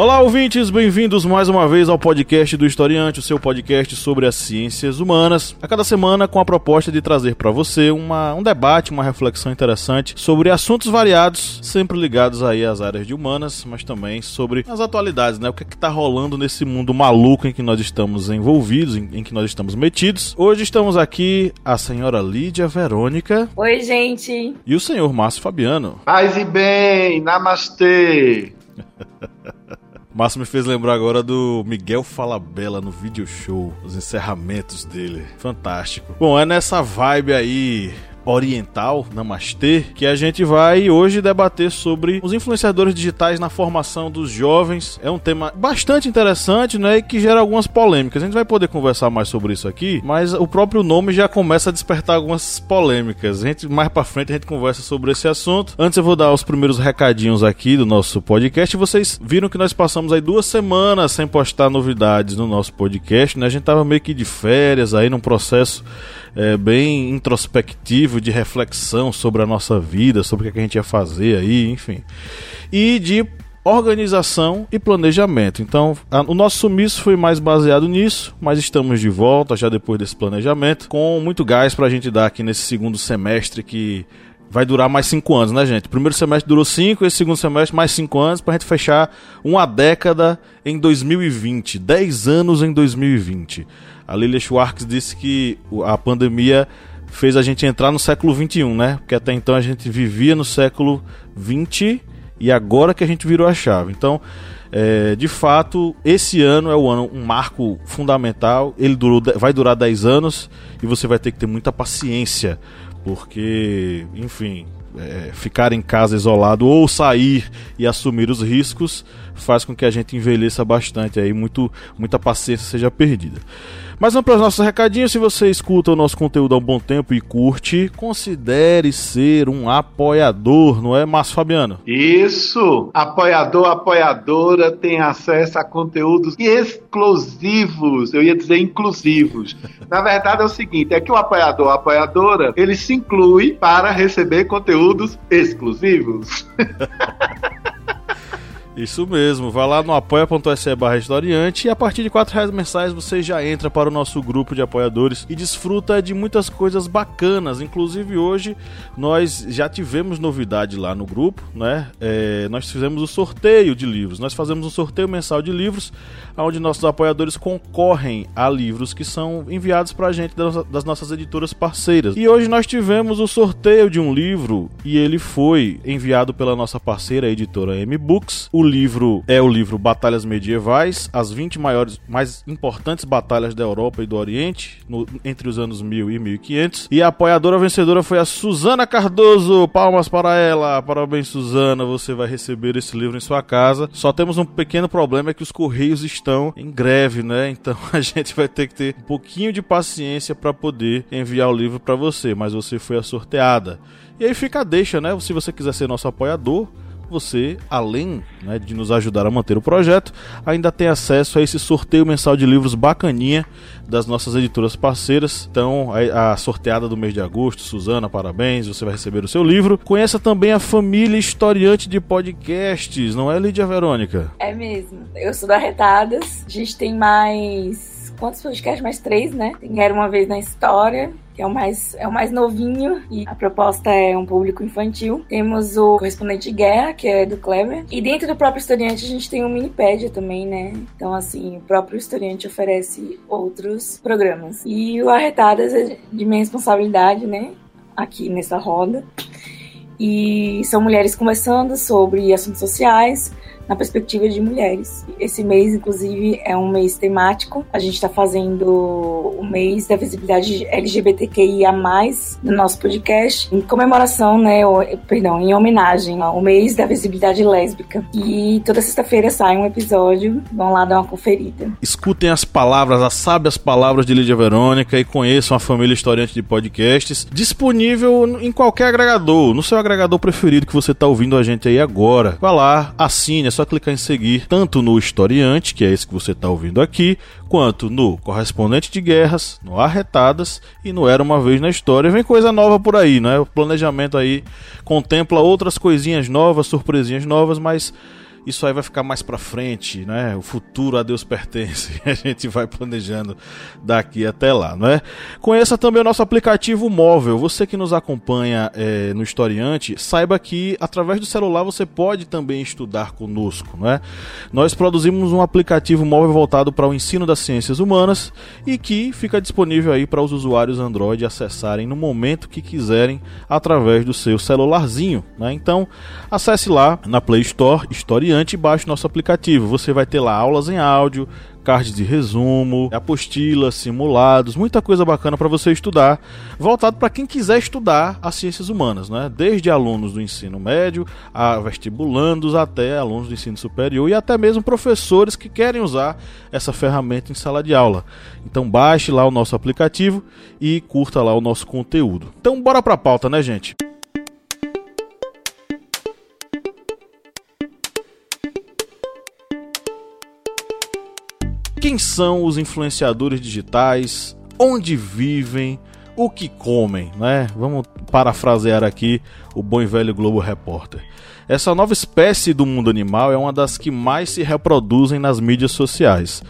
Olá, ouvintes, bem-vindos mais uma vez ao podcast do Historiante, o seu podcast sobre as ciências humanas. A cada semana, com a proposta de trazer para você uma, um debate, uma reflexão interessante sobre assuntos variados, sempre ligados aí às áreas de humanas, mas também sobre as atualidades, né? O que é que tá rolando nesse mundo maluco em que nós estamos envolvidos, em, em que nós estamos metidos. Hoje estamos aqui a senhora Lídia Verônica. Oi, gente. E o senhor Márcio Fabiano. Paz e bem, namastê. Márcio me fez lembrar agora do Miguel Falabella no video show, os encerramentos dele. Fantástico. Bom, é nessa vibe aí oriental, Namastê, que a gente vai hoje debater sobre os influenciadores digitais na formação dos jovens. É um tema bastante interessante, né, e que gera algumas polêmicas. A gente vai poder conversar mais sobre isso aqui, mas o próprio nome já começa a despertar algumas polêmicas. A gente mais para frente a gente conversa sobre esse assunto. Antes eu vou dar os primeiros recadinhos aqui do nosso podcast. Vocês viram que nós passamos aí duas semanas sem postar novidades no nosso podcast, né? A gente tava meio que de férias aí num processo é, bem introspectivo, de reflexão sobre a nossa vida, sobre o que a gente ia fazer aí, enfim. E de organização e planejamento. Então, a, o nosso sumiço foi mais baseado nisso, mas estamos de volta já depois desse planejamento, com muito gás para a gente dar aqui nesse segundo semestre que vai durar mais cinco anos, né, gente? Primeiro semestre durou cinco, esse segundo semestre mais cinco anos para a gente fechar uma década em 2020, dez anos em 2020. A Lilia Schwartz disse que a pandemia fez a gente entrar no século 21, né? Porque até então a gente vivia no século 20 e agora que a gente virou a chave. Então, é, de fato, esse ano é o ano um marco fundamental. Ele durou, vai durar 10 anos e você vai ter que ter muita paciência, porque, enfim, é, ficar em casa isolado ou sair e assumir os riscos faz com que a gente envelheça bastante aí, muito, muita paciência seja perdida. Mas vamos para os nossos recadinhos. Se você escuta o nosso conteúdo há um bom tempo e curte, considere ser um apoiador, não é, Márcio Fabiano? Isso! Apoiador, apoiadora tem acesso a conteúdos exclusivos, eu ia dizer inclusivos. Na verdade é o seguinte, é que o apoiador, a apoiadora, ele se inclui para receber conteúdos exclusivos. Isso mesmo, vá lá no apoia.se barra historiante e a partir de 4 reais mensais você já entra para o nosso grupo de apoiadores e desfruta de muitas coisas bacanas. Inclusive hoje nós já tivemos novidade lá no grupo, né? É, nós fizemos o sorteio de livros. Nós fazemos um sorteio mensal de livros, onde nossos apoiadores concorrem a livros que são enviados para a gente das nossas editoras parceiras. E hoje nós tivemos o sorteio de um livro e ele foi enviado pela nossa parceira a editora M Books. O livro é o livro Batalhas Medievais, as 20 maiores, mais importantes batalhas da Europa e do Oriente, no, entre os anos 1000 e 1500. E a apoiadora vencedora foi a Suzana Cardoso. Palmas para ela. Parabéns, Suzana. Você vai receber esse livro em sua casa. Só temos um pequeno problema: é que os correios estão em greve, né? Então a gente vai ter que ter um pouquinho de paciência para poder enviar o livro para você. Mas você foi a sorteada. E aí fica a deixa, né? Se você quiser ser nosso apoiador você, além né, de nos ajudar a manter o projeto, ainda tem acesso a esse sorteio mensal de livros bacaninha das nossas editoras parceiras. Então, a, a sorteada do mês de agosto, Suzana, parabéns, você vai receber o seu livro. Conheça também a família historiante de podcasts, não é, Lídia Verônica? É mesmo. Eu sou da Retadas, a gente tem mais. Quantos podcasts? Mais três, né? Tem Era Uma Vez na História, que é o mais, é o mais novinho e a proposta é um público infantil. Temos o Correspondente de Guerra, que é do Kleber. E dentro do próprio historiante a gente tem o Minipédia também, né? Então, assim, o próprio historiante oferece outros programas. E o Arretadas é de minha responsabilidade, né? Aqui nessa roda. E são mulheres conversando sobre assuntos sociais, na perspectiva de mulheres. Esse mês, inclusive, é um mês temático. A gente está fazendo o mês da visibilidade LGBTQIA+, no nosso podcast, em comemoração, né, ou, perdão, em homenagem ao mês da visibilidade lésbica. E toda sexta-feira sai um episódio, vão lá dar uma conferida. Escutem as palavras, as sábias palavras de Lídia Verônica e conheçam a família historiante de podcasts, disponível em qualquer agregador, no seu agregador preferido que você está ouvindo a gente aí agora. Vá lá, assine, é só clicar em seguir tanto no historiante, que é esse que você está ouvindo aqui, quanto no correspondente de guerras, no Arretadas e no Era uma vez na história. Vem coisa nova por aí, né? O planejamento aí contempla outras coisinhas novas, surpresinhas novas, mas isso aí vai ficar mais para frente, né? O futuro a Deus pertence. A gente vai planejando daqui até lá, não é? Conheça também o nosso aplicativo móvel. Você que nos acompanha é, no Historiante, saiba que através do celular você pode também estudar conosco, não é? Nós produzimos um aplicativo móvel voltado para o ensino das ciências humanas e que fica disponível aí para os usuários Android acessarem no momento que quiserem através do seu celularzinho, né? Então, acesse lá na Play Store Historiante adiante, baixe nosso aplicativo. Você vai ter lá aulas em áudio, cards de resumo, apostilas, simulados, muita coisa bacana para você estudar, voltado para quem quiser estudar as ciências humanas, né? Desde alunos do ensino médio, a vestibulandos até alunos do ensino superior e até mesmo professores que querem usar essa ferramenta em sala de aula. Então baixe lá o nosso aplicativo e curta lá o nosso conteúdo. Então bora para a pauta, né, gente? Quem são os influenciadores digitais? Onde vivem? O que comem, né? Vamos parafrasear aqui o bom e velho Globo Repórter. Essa nova espécie do mundo animal é uma das que mais se reproduzem nas mídias sociais.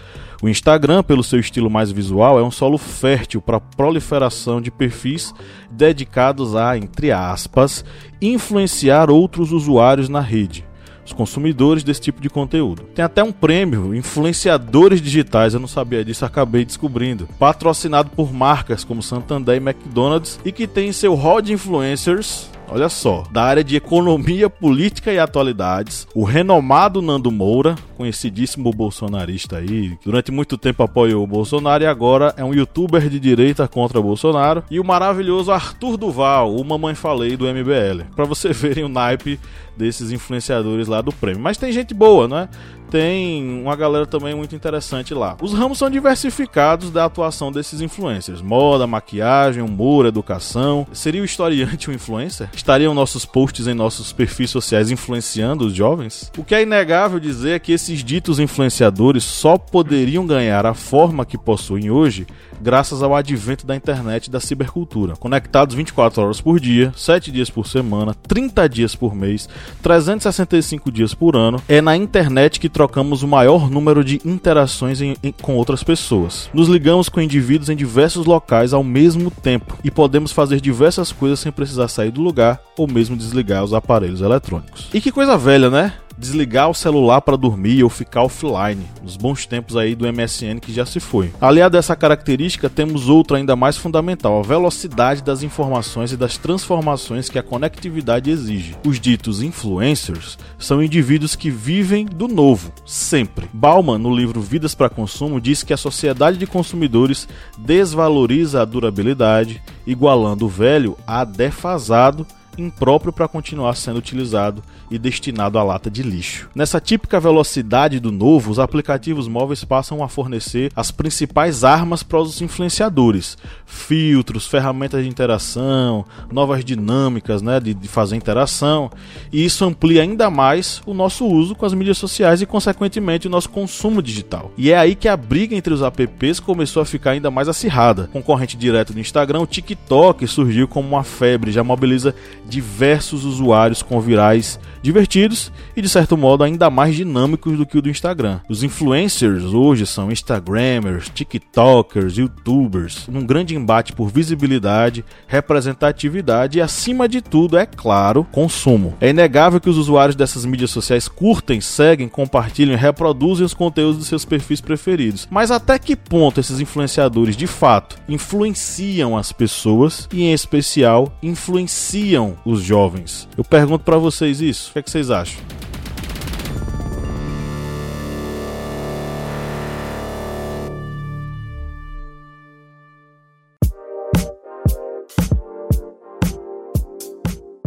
O Instagram, pelo seu estilo mais visual, é um solo fértil para a proliferação de perfis dedicados a, entre aspas, influenciar outros usuários na rede os consumidores desse tipo de conteúdo. Tem até um prêmio, influenciadores digitais, eu não sabia disso, acabei descobrindo. Patrocinado por marcas como Santander e McDonald's e que tem em seu hall de influencers olha só, da área de economia, política e atualidades, o renomado Nando Moura, conhecidíssimo bolsonarista aí, durante muito tempo apoiou o Bolsonaro e agora é um youtuber de direita contra Bolsonaro, e o maravilhoso Arthur Duval, o mamãe falei do MBL. Para você verem o naipe desses influenciadores lá do prêmio. Mas tem gente boa, né? tem uma galera também muito interessante lá. Os ramos são diversificados da atuação desses influencers: moda, maquiagem, humor, educação. Seria o historiante um influencer? Estariam nossos posts em nossos perfis sociais influenciando os jovens? O que é inegável dizer é que esses ditos influenciadores só poderiam ganhar a forma que possuem hoje graças ao advento da internet e da cibercultura. Conectados 24 horas por dia, 7 dias por semana, 30 dias por mês, 365 dias por ano, é na internet que trocamos o maior número de interações em, em, com outras pessoas. Nos ligamos com indivíduos em diversos locais ao mesmo tempo e podemos fazer diversas coisas sem precisar sair do lugar ou mesmo desligar os aparelhos eletrônicos. E que coisa velha, né? Desligar o celular para dormir ou ficar offline, nos bons tempos aí do MSN que já se foi. Aliado a essa característica, temos outra ainda mais fundamental, a velocidade das informações e das transformações que a conectividade exige. Os ditos influencers são indivíduos que vivem do novo, sempre. Bauman, no livro Vidas para Consumo, diz que a sociedade de consumidores desvaloriza a durabilidade, igualando o velho a defasado impróprio para continuar sendo utilizado e destinado à lata de lixo. Nessa típica velocidade do novo, os aplicativos móveis passam a fornecer as principais armas para os influenciadores: filtros, ferramentas de interação, novas dinâmicas né, de, de fazer interação, e isso amplia ainda mais o nosso uso com as mídias sociais e, consequentemente, o nosso consumo digital. E é aí que a briga entre os apps começou a ficar ainda mais acirrada. Concorrente direto do Instagram, o TikTok surgiu como uma febre, já mobiliza diversos usuários com virais divertidos e de certo modo ainda mais dinâmicos do que o do Instagram. Os influencers hoje são Instagrammers, TikTokers, YouTubers, num grande embate por visibilidade, representatividade e acima de tudo, é claro, consumo. É inegável que os usuários dessas mídias sociais curtem, seguem, compartilham e reproduzem os conteúdos dos seus perfis preferidos. Mas até que ponto esses influenciadores de fato influenciam as pessoas e em especial influenciam os jovens? Eu pergunto para vocês isso. O que, é que vocês acham?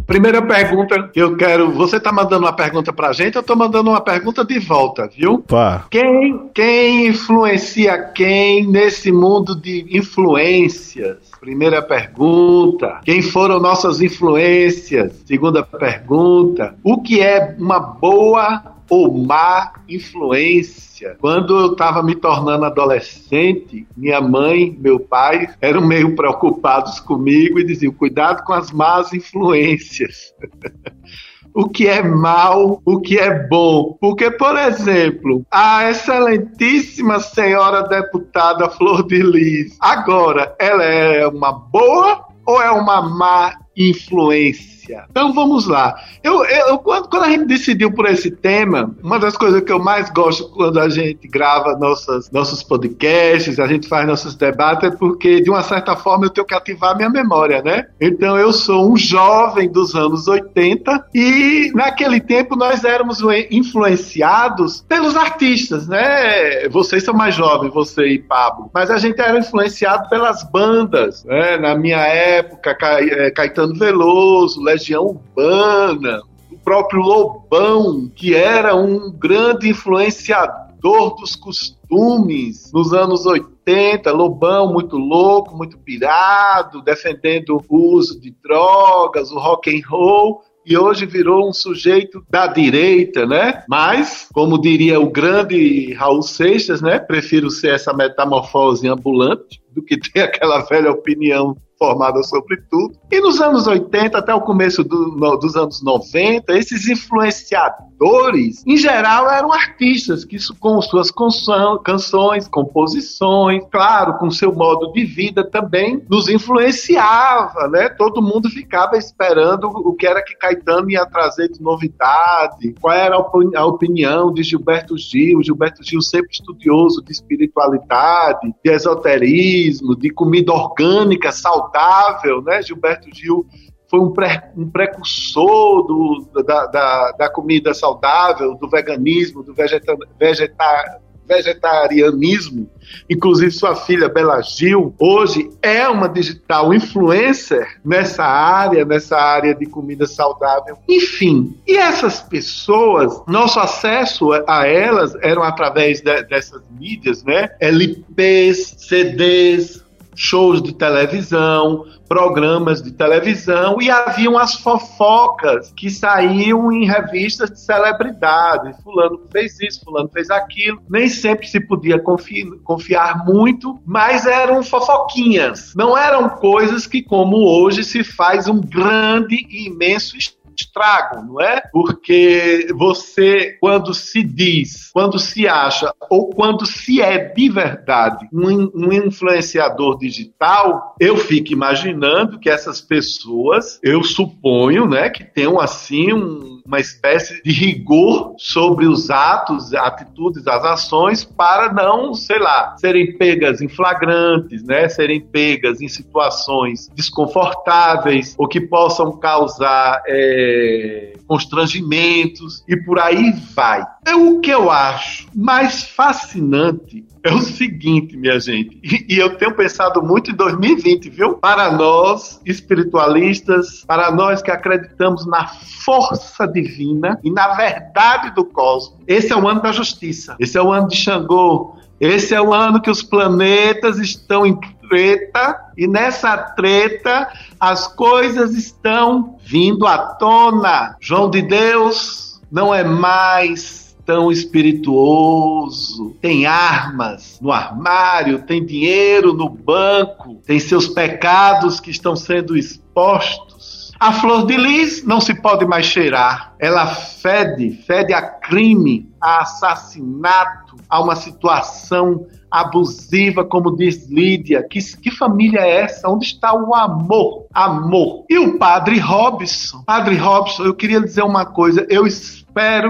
Primeira pergunta que eu quero. Você tá mandando uma pergunta pra gente, eu tô mandando uma pergunta de volta, viu? Pá. Quem, quem influencia quem nesse mundo de influências? Primeira pergunta. Quem foram nossas influências? Segunda pergunta. O que é uma boa ou má influência. Quando eu estava me tornando adolescente, minha mãe, meu pai eram meio preocupados comigo e diziam: cuidado com as más influências. o que é mal, o que é bom. Porque, por exemplo, a excelentíssima senhora deputada Flor de Lis, agora, ela é uma boa ou é uma má influência? Então vamos lá. Eu, eu, quando, quando a gente decidiu por esse tema, uma das coisas que eu mais gosto quando a gente grava nossas, nossos podcasts, a gente faz nossos debates, é porque, de uma certa forma, eu tenho que ativar minha memória, né? Então eu sou um jovem dos anos 80 e naquele tempo nós éramos influenciados pelos artistas, né? Vocês são mais jovens, você e Pablo, mas a gente era influenciado pelas bandas, né? Na minha época, eh, Caetano Veloso, Legião Urbana, o próprio Lobão, que era um grande influenciador dos costumes nos anos 80, Lobão muito louco, muito pirado, defendendo o uso de drogas, o rock and roll, e hoje virou um sujeito da direita, né? Mas, como diria o grande Raul Seixas, né? Prefiro ser essa metamorfose ambulante do que ter aquela velha opinião formada sobre tudo. E nos anos 80 até o começo do, no, dos anos 90, esses influenciadores, em geral, eram artistas que com suas canções, composições, claro, com seu modo de vida também nos influenciava, né? Todo mundo ficava esperando o que era que Caetano ia trazer de novidade, qual era a opinião de Gilberto Gil, Gilberto Gil sempre estudioso de espiritualidade, de esoterismo, de comida orgânica, saudável saudável, né? Gilberto Gil foi um, um precursor do, da, da, da, comida saudável, do veganismo, do vegeta, vegeta, vegetarianismo. Inclusive, sua filha Bela Gil, hoje é uma digital influencer nessa área, nessa área de comida saudável. Enfim, e essas pessoas, nosso acesso a elas eram através de, dessas mídias, né? LPs, CDs, shows de televisão, programas de televisão e haviam as fofocas que saíam em revistas de celebridades. Fulano fez isso, fulano fez aquilo. Nem sempre se podia confi confiar muito, mas eram fofoquinhas. Não eram coisas que, como hoje, se faz um grande e imenso estragam, não é? Porque você, quando se diz, quando se acha ou quando se é de verdade um, um influenciador digital, eu fico imaginando que essas pessoas, eu suponho, né, que tenham assim um, uma espécie de rigor sobre os atos, atitudes, as ações, para não, sei lá, serem pegas em flagrantes, né, serem pegas em situações desconfortáveis ou que possam causar é, constrangimentos e por aí vai. É o que eu acho mais fascinante é o seguinte, minha gente, e, e, eu tenho pensado muito em 2020, viu? Para nós espiritualistas, para nós que acreditamos na força divina e na verdade do cosmos, esse é o ano da justiça, esse é o ano de Xangô, esse é o ano que os planetas estão em treta e nessa treta as coisas estão vindo à tona. João de Deus não é mais tão espirituoso, tem armas no armário, tem dinheiro no banco, tem seus pecados que estão sendo expostos. A flor de lis não se pode mais cheirar. Ela fede, fede a crime, a assassinato, a uma situação abusiva, como diz Lídia. Que, que família é essa? Onde está o amor? Amor. E o padre Robson? Padre Robson, eu queria dizer uma coisa. Eu espero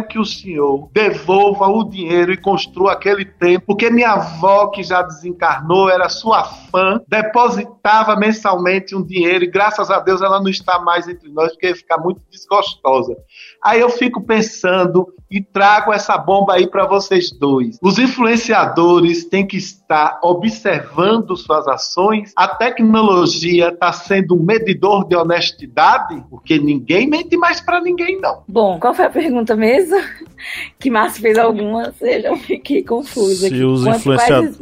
que o senhor devolva o dinheiro e construa aquele templo, porque minha avó, que já desencarnou, era sua fã, depositava mensalmente um dinheiro e graças a Deus ela não está mais entre nós, porque ia ficar muito desgostosa. Aí eu fico pensando e trago essa bomba aí para vocês dois. Os influenciadores têm que estar observando suas ações. A tecnologia está sendo um medidor de honestidade, porque ninguém mente mais para ninguém, não. Bom, qual foi a pergunta mesmo? Que Márcio fez alguma, seja, eu fiquei confusa. Se os influenciadores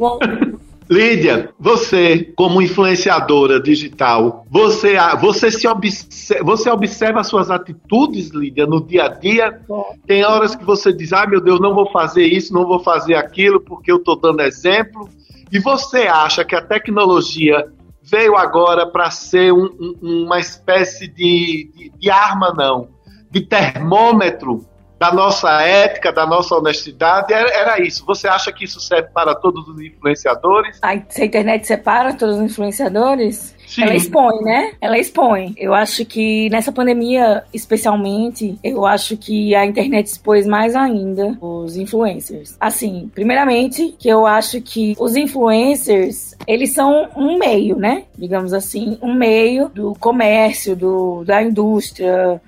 Lídia, você, como influenciadora digital, você, você, se observa, você observa as suas atitudes, Lídia, no dia a dia? Tem horas que você diz, ah, meu Deus, não vou fazer isso, não vou fazer aquilo, porque eu estou dando exemplo. E você acha que a tecnologia veio agora para ser um, um, uma espécie de, de, de arma, não, de termômetro da nossa ética, da nossa honestidade, era, era, isso. Você acha que isso serve para todos os influenciadores? A, se a internet separa todos os influenciadores? Sim. Ela expõe, né? Ela expõe. Eu acho que nessa pandemia, especialmente, eu acho que a internet expôs mais ainda os influencers. Assim, primeiramente, que eu acho que os influencers, eles são um meio, né? Digamos assim, um meio do comércio, do, da indústria,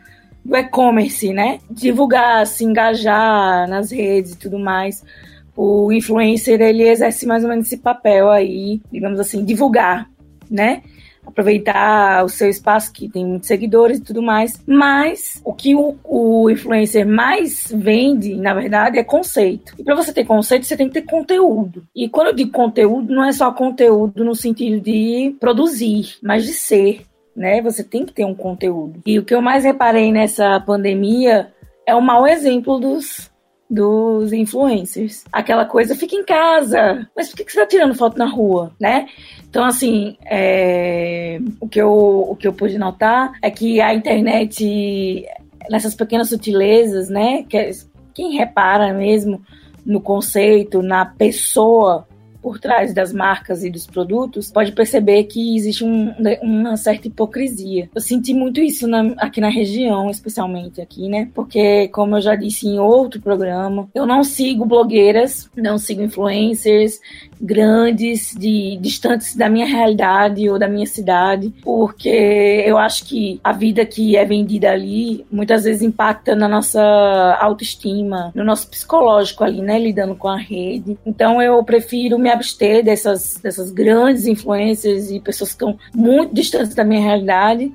do e-commerce, né? Divulgar, se engajar nas redes e tudo mais. O influencer, ele exerce mais ou menos esse papel aí, digamos assim, divulgar, né? aproveitar o seu espaço que tem muitos seguidores e tudo mais. Mas o que o, o influencer mais vende, na verdade, é conceito. E para você ter conceito, você tem que ter conteúdo. E quando eu digo conteúdo, não é só conteúdo no sentido de produzir, mas de ser né? Você tem que ter um conteúdo. E o que eu mais reparei nessa pandemia é o mau exemplo dos dos influencers. Aquela coisa, fica em casa. Mas por que você tá tirando foto na rua, né? Então, assim, é... o, que eu, o que eu pude notar é que a internet, nessas pequenas sutilezas, né? Que, quem repara mesmo no conceito, na pessoa por trás das marcas e dos produtos, pode perceber que existe um, uma certa hipocrisia. Eu senti muito isso na, aqui na região, especialmente aqui, né? Porque, como eu já disse em outro programa, eu não sigo blogueiras, não sigo influencers, grandes, de distantes da minha realidade ou da minha cidade, porque eu acho que a vida que é vendida ali muitas vezes impacta na nossa autoestima, no nosso psicológico ali, né, lidando com a rede. Então eu prefiro me abster dessas dessas grandes influências e pessoas que estão muito distantes da minha realidade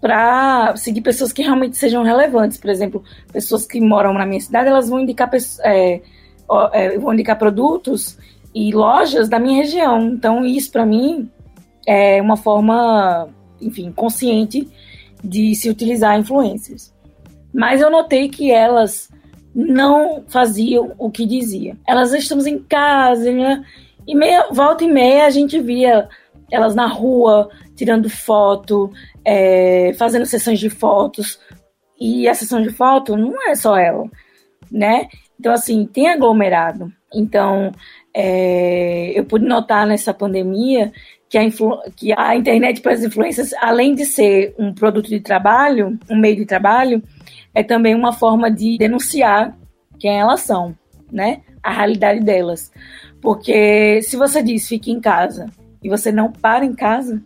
para seguir pessoas que realmente sejam relevantes. Por exemplo, pessoas que moram na minha cidade, elas vão indicar, é, é, vão indicar produtos e lojas da minha região. Então, isso para mim é uma forma, enfim, consciente de se utilizar influências. Mas eu notei que elas não faziam o que diziam. Elas estamos em casa, né? E meia, volta e meia a gente via elas na rua tirando foto, é, fazendo sessões de fotos. E a sessão de foto não é só ela, né? Então, assim, tem aglomerado. Então, é, eu pude notar nessa pandemia que a, que a internet para as influências, além de ser um produto de trabalho, um meio de trabalho, é também uma forma de denunciar quem elas são, né? A realidade delas. Porque se você diz fique em casa e você não para em casa,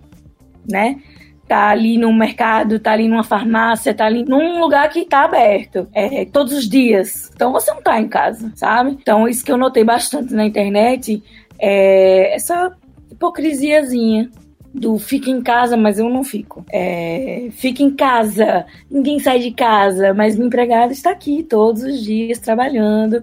né? tá ali no mercado, tá ali numa farmácia, tá ali num lugar que tá aberto é, todos os dias. Então você não tá em casa, sabe? Então isso que eu notei bastante na internet é essa hipocrisiazinha do fica em casa, mas eu não fico. É, fica em casa, ninguém sai de casa, mas minha empregada está aqui todos os dias trabalhando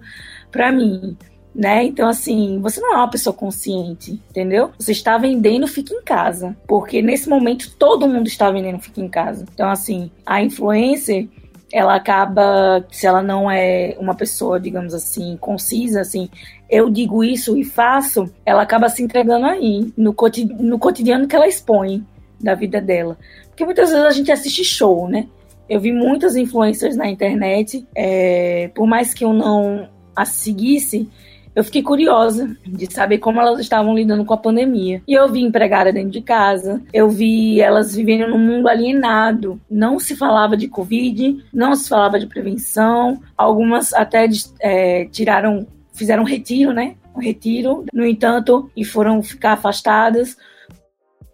para mim né? Então, assim, você não é uma pessoa consciente, entendeu? Você está vendendo fica em casa. Porque nesse momento todo mundo está vendendo fica em casa. Então, assim, a influencer, ela acaba, se ela não é uma pessoa, digamos assim, concisa, assim, eu digo isso e faço, ela acaba se entregando aí, no, no cotidiano que ela expõe da vida dela. Porque muitas vezes a gente assiste show, né? Eu vi muitas influencers na internet, é, por mais que eu não as seguisse, eu fiquei curiosa de saber como elas estavam lidando com a pandemia. E eu vi empregada dentro de casa, eu vi elas vivendo num mundo alienado. Não se falava de Covid, não se falava de prevenção. Algumas até é, tiraram, fizeram um retiro, né? Um retiro, no entanto, e foram ficar afastadas,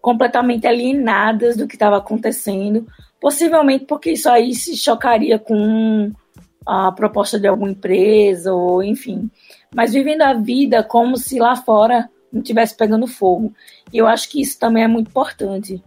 completamente alienadas do que estava acontecendo. Possivelmente porque isso aí se chocaria com a proposta de alguma empresa, ou enfim mas vivendo a vida como se lá fora não estivesse pegando fogo. E eu acho que isso também é muito importante.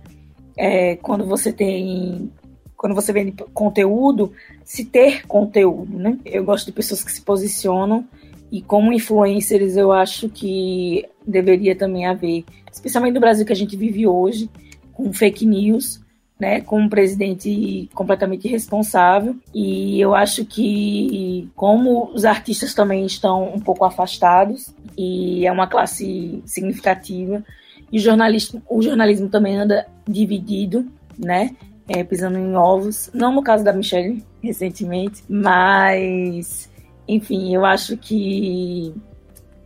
É, quando você tem. Quando você vende conteúdo, se ter conteúdo, né? Eu gosto de pessoas que se posicionam E como influencers, eu acho que deveria também haver, especialmente no Brasil que a gente vive hoje, com fake news, né, com um presidente completamente irresponsável. E eu acho que, como os artistas também estão um pouco afastados, e é uma classe significativa, e o jornalismo, o jornalismo também anda dividido, né? É, pisando em ovos. Não no caso da Michelle, recentemente, mas, enfim, eu acho que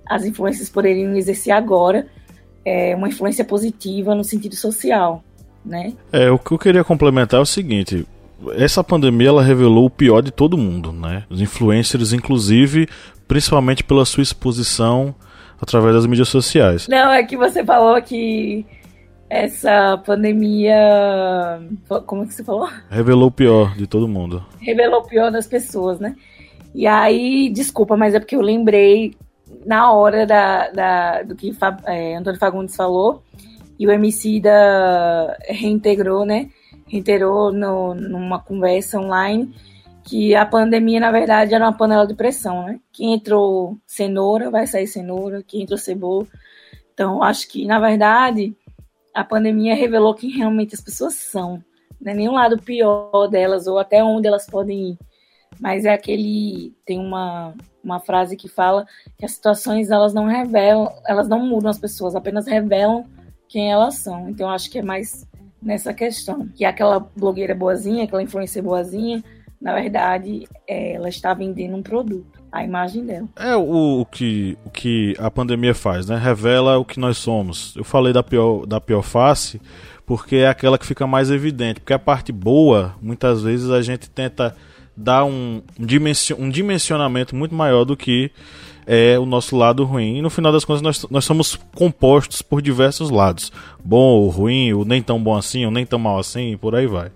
as influências poderiam exercer agora é, uma influência positiva no sentido social, né? É, o que eu queria complementar é o seguinte, essa pandemia ela revelou o pior de todo mundo, né? Os influencers, inclusive, principalmente pela sua exposição através das mídias sociais. Não, é que você falou que essa pandemia. Como é que você falou? Revelou o pior de todo mundo. Revelou o pior das pessoas, né? E aí, desculpa, mas é porque eu lembrei na hora da, da do que é, Antônio Fagundes falou e o MC da reintegrou, né? Reintegrou no, numa conversa online que a pandemia, na verdade, era uma panela de pressão, né? Que entrou cenoura, vai sair cenoura, que entrou cebola. Então, acho que, na verdade, a pandemia revelou quem realmente as pessoas são. Não é nenhum lado pior delas, ou até onde elas podem ir. Mas é aquele. Tem uma, uma frase que fala que as situações elas não revelam, elas não mudam as pessoas, apenas revelam quem elas são. Então acho que é mais nessa questão. Que aquela blogueira boazinha, aquela influencer boazinha, na verdade, é, ela está vendendo um produto, a imagem dela. É o, o, que, o que a pandemia faz, né? Revela o que nós somos. Eu falei da pior, da pior face porque é aquela que fica mais evidente. Porque a parte boa, muitas vezes a gente tenta dar um, um dimensionamento muito maior do que é o nosso lado ruim. E no final das contas, nós, nós somos compostos por diversos lados: bom ou ruim, o nem tão bom assim, o nem tão mal assim, e por aí vai.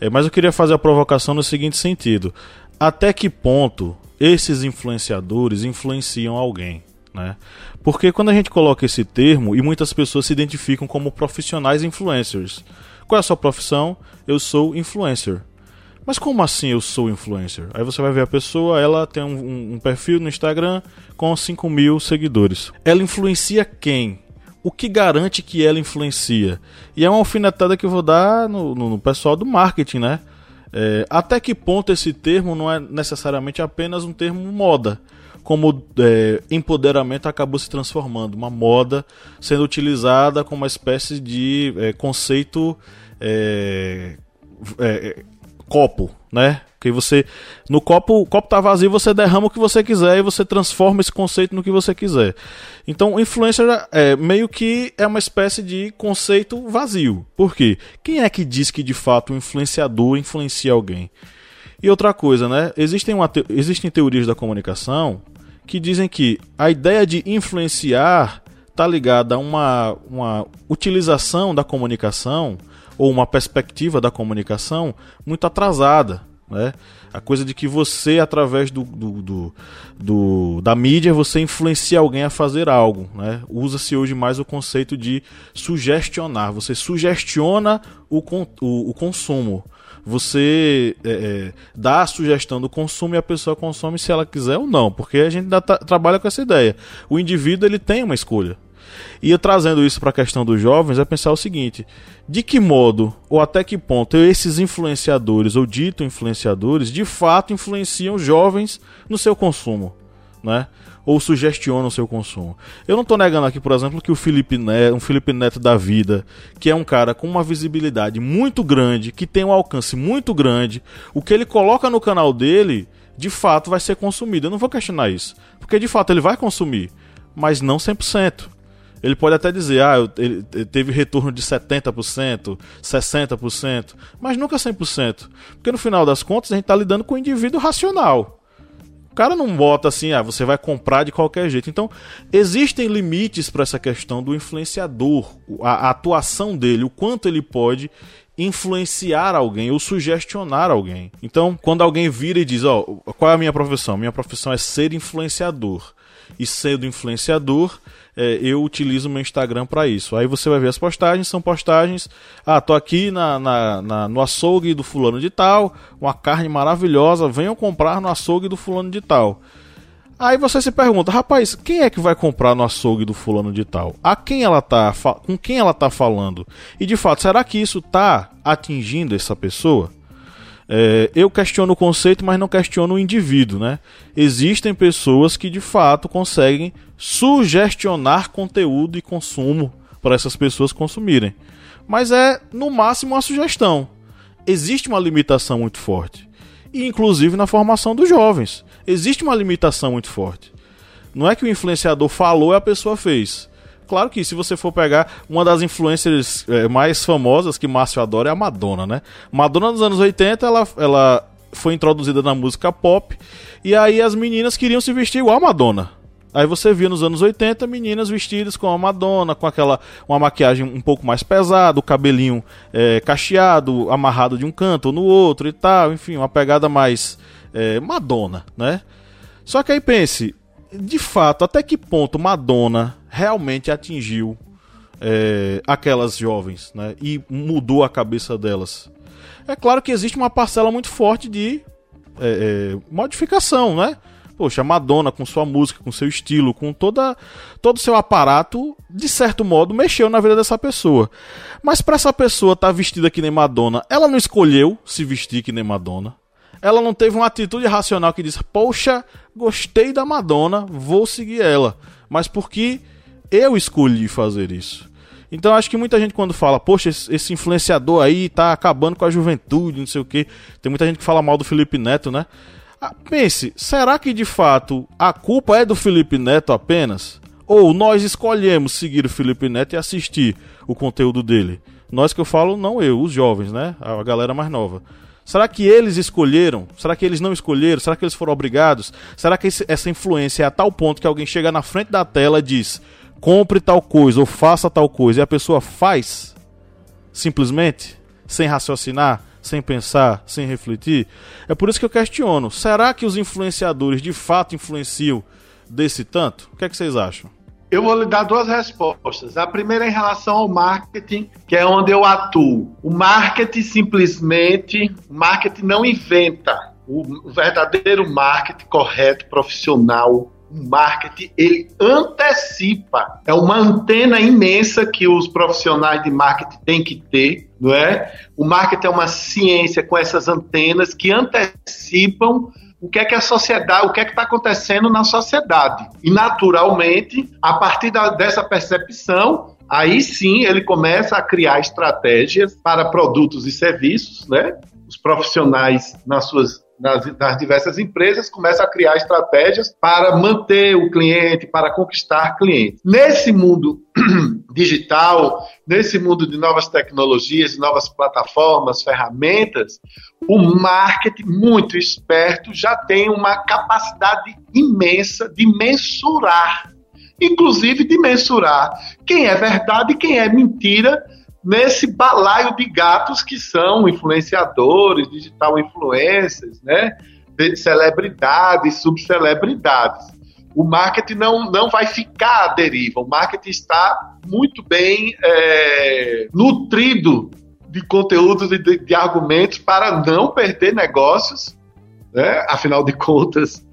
É, mas eu queria fazer a provocação no seguinte sentido: até que ponto esses influenciadores influenciam alguém? Né? Porque quando a gente coloca esse termo e muitas pessoas se identificam como profissionais influencers. Qual é a sua profissão? Eu sou influencer. Mas como assim eu sou influencer? Aí você vai ver a pessoa, ela tem um, um perfil no Instagram com 5 mil seguidores. Ela influencia quem? O que garante que ela influencia? E é uma alfinetada que eu vou dar no, no, no pessoal do marketing, né? É, até que ponto esse termo não é necessariamente apenas um termo moda? Como é, empoderamento acabou se transformando, uma moda sendo utilizada como uma espécie de é, conceito é, é, copo, né? Que você no copo, o copo tá vazio, você derrama o que você quiser e você transforma esse conceito no que você quiser. Então, influencer é meio que é uma espécie de conceito vazio. Por quê? Quem é que diz que de fato o influenciador influencia alguém? E outra coisa, né? Existem, uma te... Existem teorias da comunicação que dizem que a ideia de influenciar está ligada a uma, uma utilização da comunicação ou uma perspectiva da comunicação muito atrasada. Né? A coisa de que você, através do, do, do, do da mídia, você influencia alguém a fazer algo. Né? Usa-se hoje mais o conceito de sugestionar. Você sugestiona o, o, o consumo. Você é, é, dá a sugestão do consumo e a pessoa consome se ela quiser ou não, porque a gente tá, trabalha com essa ideia. O indivíduo ele tem uma escolha. E eu trazendo isso para a questão dos jovens, é pensar o seguinte: de que modo ou até que ponto esses influenciadores ou dito influenciadores de fato influenciam jovens no seu consumo, né? Ou sugestionam o seu consumo. Eu não estou negando aqui, por exemplo, que o Felipe Neto, um Felipe Neto da vida, que é um cara com uma visibilidade muito grande, que tem um alcance muito grande, o que ele coloca no canal dele, de fato vai ser consumido. Eu não vou questionar isso, porque de fato ele vai consumir, mas não 100%. Ele pode até dizer, ah, ele teve retorno de 70%, 60%, mas nunca 100%. Porque no final das contas a gente está lidando com um indivíduo racional. O cara não bota assim, ah, você vai comprar de qualquer jeito. Então, existem limites para essa questão do influenciador, a, a atuação dele, o quanto ele pode influenciar alguém ou sugestionar alguém. Então, quando alguém vira e diz, ó, oh, qual é a minha profissão? Minha profissão é ser influenciador. E sendo influenciador, é, eu utilizo meu Instagram para isso. Aí você vai ver as postagens, são postagens. Ah, tô aqui na, na, na, no açougue do fulano de tal, uma carne maravilhosa, venham comprar no açougue do fulano de tal. Aí você se pergunta, rapaz, quem é que vai comprar no açougue do fulano de tal? A quem ela tá, com quem ela tá falando? E de fato, será que isso tá atingindo essa pessoa? É, eu questiono o conceito, mas não questiono o indivíduo, né? Existem pessoas que de fato conseguem sugestionar conteúdo e consumo para essas pessoas consumirem. Mas é no máximo uma sugestão. Existe uma limitação muito forte. E inclusive na formação dos jovens existe uma limitação muito forte. Não é que o influenciador falou e a pessoa fez. Claro que se você for pegar uma das influencers é, mais famosas que Márcio adora é a Madonna, né? Madonna nos anos 80, ela, ela foi introduzida na música pop e aí as meninas queriam se vestir igual a Madonna. Aí você via nos anos 80 meninas vestidas com a Madonna, com aquela uma maquiagem um pouco mais pesada, o cabelinho é, cacheado, amarrado de um canto ou no outro e tal, enfim, uma pegada mais é, Madonna, né? Só que aí pense, de fato, até que ponto Madonna realmente atingiu é, aquelas jovens, né? E mudou a cabeça delas. É claro que existe uma parcela muito forte de é, é modificação, né? Poxa, Madonna com sua música, com seu estilo, com toda todo o seu aparato, de certo modo, mexeu na vida dessa pessoa. Mas para essa pessoa estar tá vestida que nem Madonna, ela não escolheu se vestir que nem Madonna ela não teve uma atitude racional que diz: Poxa, gostei da Madonna, vou seguir ela. Mas porque eu escolhi fazer isso. Então acho que muita gente quando fala, poxa, esse influenciador aí tá acabando com a juventude, não sei o que. Tem muita gente que fala mal do Felipe Neto, né? Ah, pense, será que de fato a culpa é do Felipe Neto apenas? Ou nós escolhemos seguir o Felipe Neto e assistir o conteúdo dele? Nós que eu falo, não eu, os jovens, né? A galera mais nova. Será que eles escolheram? Será que eles não escolheram? Será que eles foram obrigados? Será que esse, essa influência é a tal ponto que alguém chega na frente da tela e diz: compre tal coisa ou faça tal coisa, e a pessoa faz? Simplesmente? Sem raciocinar? Sem pensar? Sem refletir? É por isso que eu questiono: será que os influenciadores de fato influenciam desse tanto? O que, é que vocês acham? Eu vou lhe dar duas respostas. A primeira é em relação ao marketing, que é onde eu atuo. O marketing simplesmente, o marketing não inventa. O verdadeiro marketing correto, profissional, o marketing ele antecipa. É uma antena imensa que os profissionais de marketing têm que ter, não é? O marketing é uma ciência com essas antenas que antecipam o que é que a sociedade, o que é que está acontecendo na sociedade. E naturalmente, a partir da, dessa percepção, aí sim ele começa a criar estratégias para produtos e serviços, né? Os profissionais nas suas nas, nas, diversas empresas, começa a criar estratégias para manter o cliente, para conquistar clientes. Nesse mundo digital, nesse mundo de novas tecnologias, novas plataformas, ferramentas, o marketing muito esperto já tem uma capacidade imensa de mensurar, inclusive de mensurar quem é verdade e quem é mentira nesse balaio de gatos que são influenciadores, digital influencers, né? celebridades, subcelebridades. O marketing não, não vai ficar à deriva, o marketing está muito bem é, nutrido de conteúdos e de, de, argumentos para não perder negócios, né? afinal de contas,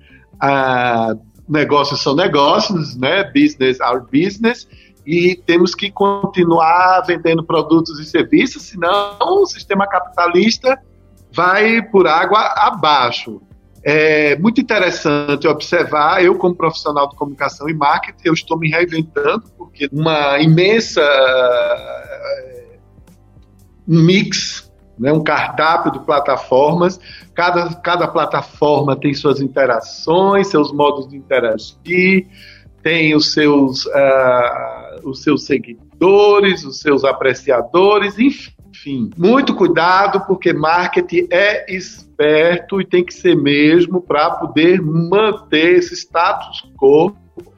negócios são negócios, né? business are business, e temos que continuar vendendo produtos e serviços, senão o sistema capitalista vai por água abaixo. É muito interessante observar, eu como profissional de comunicação e marketing, eu estou me reinventando, porque uma imensa um mix, né, um cardápio de plataformas, cada, cada plataforma tem suas interações, seus modos de interagir, tem os seus, uh, os seus seguidores, os seus apreciadores, enfim. Muito cuidado, porque marketing é esperto e tem que ser mesmo para poder manter esse status quo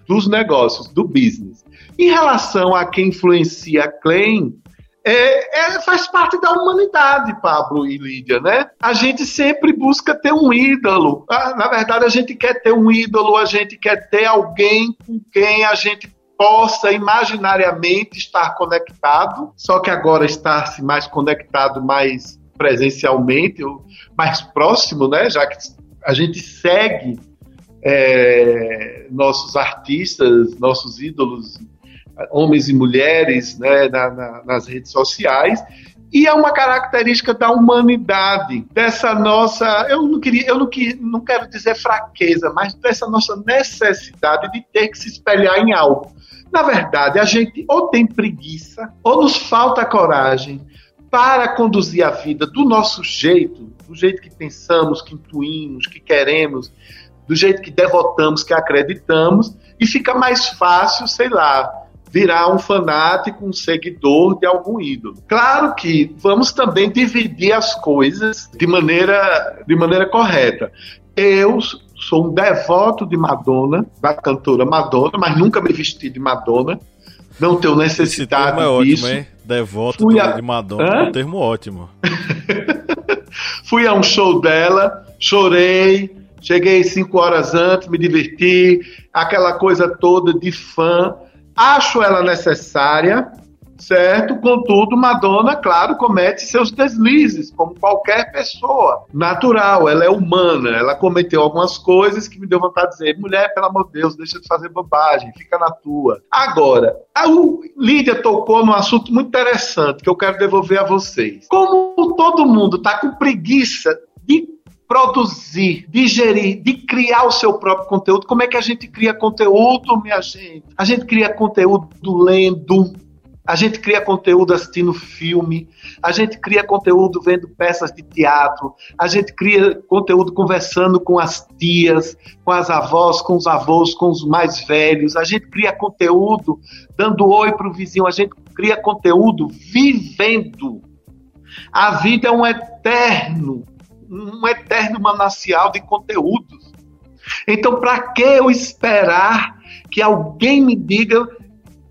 dos negócios, do business. Em relação a quem influencia a claim, é, é, faz parte da humanidade, Pablo e Lídia, né? A gente sempre busca ter um ídolo. Ah, na verdade, a gente quer ter um ídolo, a gente quer ter alguém com quem a gente possa imaginariamente estar conectado, só que agora está-se mais conectado mais presencialmente, mais próximo, né? Já que a gente segue é, nossos artistas, nossos ídolos, homens e mulheres, né, na, na, nas redes sociais. E é uma característica da humanidade, dessa nossa, eu não queria, eu não, não quero dizer fraqueza, mas dessa nossa necessidade de ter que se espelhar em algo. Na verdade, a gente ou tem preguiça, ou nos falta coragem para conduzir a vida do nosso jeito, do jeito que pensamos, que intuímos, que queremos, do jeito que devotamos, que acreditamos, e fica mais fácil, sei lá, virar um fanático, um seguidor de algum ídolo. Claro que vamos também dividir as coisas de maneira, de maneira correta. Eu sou um devoto de Madonna, da cantora Madonna, mas nunca me vesti de Madonna. Não tenho necessidade Esse termo é disso. ótimo, hein? Devoto Fui a... de Madonna Hã? é um termo ótimo. Fui a um show dela, chorei, cheguei cinco horas antes, me diverti, aquela coisa toda de fã. Acho ela necessária, certo? Contudo, Madonna, claro, comete seus deslizes, como qualquer pessoa. Natural, ela é humana, ela cometeu algumas coisas que me deu vontade de dizer: mulher, pelo amor de Deus, deixa de fazer bobagem, fica na tua. Agora, a Lídia tocou num assunto muito interessante que eu quero devolver a vocês. Como todo mundo está com preguiça de produzir, digerir, de criar o seu próprio conteúdo. Como é que a gente cria conteúdo, minha gente? A gente cria conteúdo lendo, a gente cria conteúdo assistindo filme, a gente cria conteúdo vendo peças de teatro, a gente cria conteúdo conversando com as tias, com as avós, com os avós, com os mais velhos, a gente cria conteúdo dando oi para o vizinho, a gente cria conteúdo vivendo. A vida é um eterno, um eterno manancial de conteúdos. Então, para que eu esperar que alguém me diga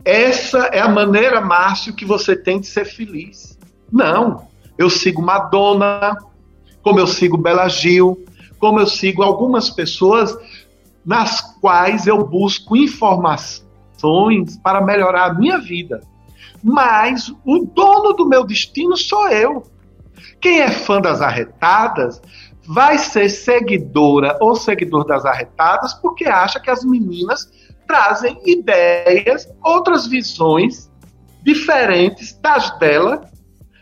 essa é a maneira, Márcio, que você tem de ser feliz. Não. Eu sigo Madonna, como eu sigo Bela Gil, como eu sigo algumas pessoas nas quais eu busco informações para melhorar a minha vida. Mas o dono do meu destino sou eu. Quem é fã das arretadas vai ser seguidora ou seguidor das arretadas porque acha que as meninas trazem ideias, outras visões diferentes das dela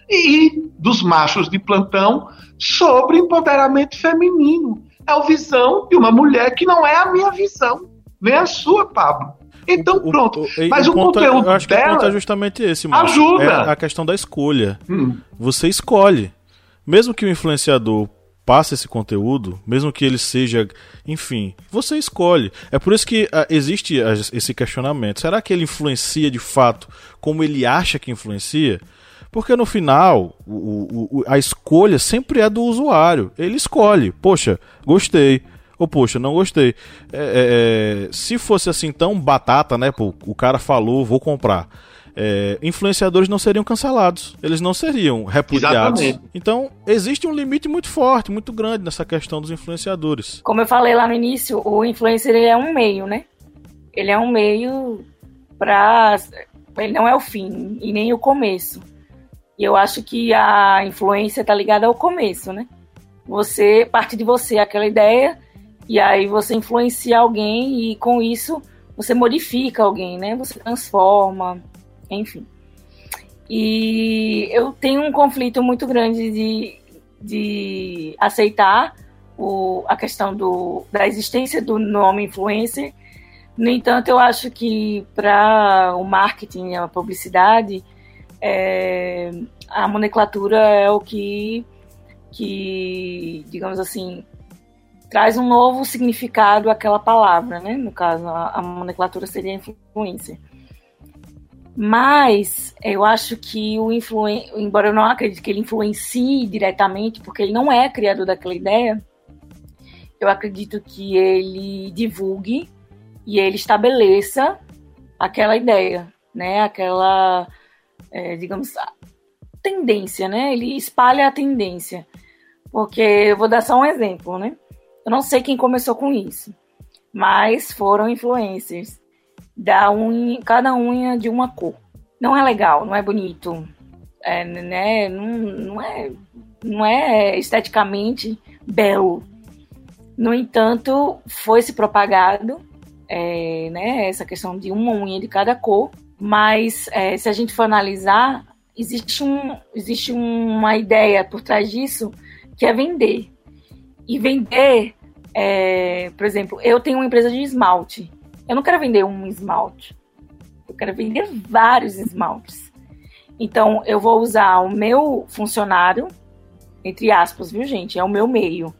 e dos machos de plantão sobre empoderamento feminino. É a visão de uma mulher que não é a minha visão, nem a sua, Pablo. Então, pronto. O, o, Mas o, o é- conteúdo é, eu acho dela. Que o ponto é justamente esse, mano. Ajuda. É a questão da escolha. Hum. Você escolhe. Mesmo que o influenciador passa esse conteúdo, mesmo que ele seja, enfim, você escolhe. É por isso que uh, existe uh, esse questionamento. Será que ele influencia de fato como ele acha que influencia? Porque no final, o, o, a escolha sempre é do usuário. Ele escolhe. Poxa, gostei. Ou, poxa, não gostei. É, é, é se fosse assim tão batata, né? Pô, o cara falou, vou comprar é, influenciadores não seriam cancelados, eles não seriam repudiados. Exatamente. Então, existe um limite muito forte, muito grande nessa questão dos influenciadores. Como eu falei lá no início, o influencer é um meio, né? Ele é um meio para. Ele não é o fim e nem o começo. E eu acho que a influência está ligada ao começo, né? Você parte de você aquela ideia e aí você influencia alguém e com isso você modifica alguém, né? Você transforma, enfim. E eu tenho um conflito muito grande de, de aceitar o, a questão do, da existência do nome influencer. No entanto, eu acho que para o marketing, a publicidade, é, a nomenclatura é o que, que, digamos assim, traz um novo significado àquela palavra, né? No caso, a, a nomenclatura seria influencer. Mas eu acho que o influen... embora eu não acredite que ele influencie diretamente, porque ele não é criador daquela ideia, eu acredito que ele divulgue e ele estabeleça aquela ideia, né? Aquela, é, digamos, tendência, né? Ele espalha a tendência. Porque eu vou dar só um exemplo, né? Eu não sei quem começou com isso, mas foram influencers da unha, cada unha de uma cor. Não é legal, não é bonito, é, né? Não, não, é, não é esteticamente belo. No entanto, foi se propagado é, né, essa questão de uma unha de cada cor, mas é, se a gente for analisar, existe, um, existe uma ideia por trás disso que é vender. E vender, é, por exemplo, eu tenho uma empresa de esmalte. Eu não quero vender um esmalte. Eu quero vender vários esmaltes. Então, eu vou usar o meu funcionário, entre aspas, viu, gente? É o meu meio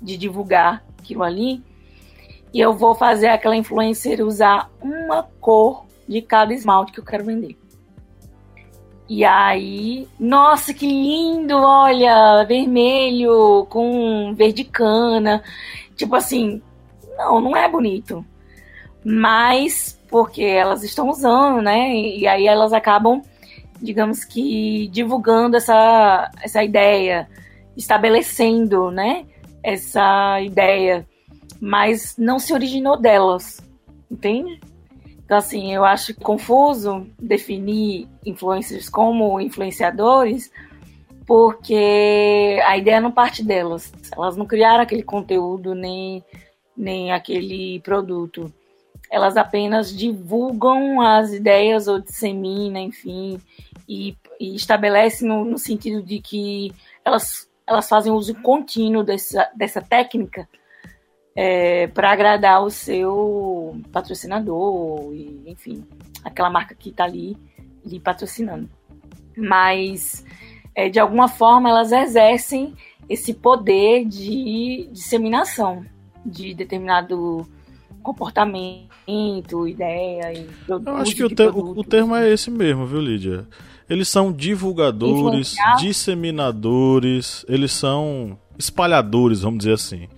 de divulgar aquilo ali. E eu vou fazer aquela influencer usar uma cor de cada esmalte que eu quero vender. E aí, nossa, que lindo! Olha, vermelho com verde cana. Tipo assim, não, não é bonito. Mas porque elas estão usando, né? E aí elas acabam, digamos que, divulgando essa, essa ideia, estabelecendo, né? Essa ideia. Mas não se originou delas, entende? Então, assim, eu acho confuso definir influencers como influenciadores, porque a ideia não parte delas. Elas não criaram aquele conteúdo nem, nem aquele produto. Elas apenas divulgam as ideias ou disseminam, enfim, e, e estabelecem no, no sentido de que elas, elas fazem uso contínuo dessa, dessa técnica é, para agradar o seu patrocinador, e, enfim, aquela marca que está ali lhe patrocinando. Mas, é, de alguma forma, elas exercem esse poder de disseminação de determinado comportamento, ideia e Eu acho que o, te o, termo é esse mesmo, viu, Lídia? Eles são divulgadores, disseminadores, eles são espalhadores, vamos dizer assim.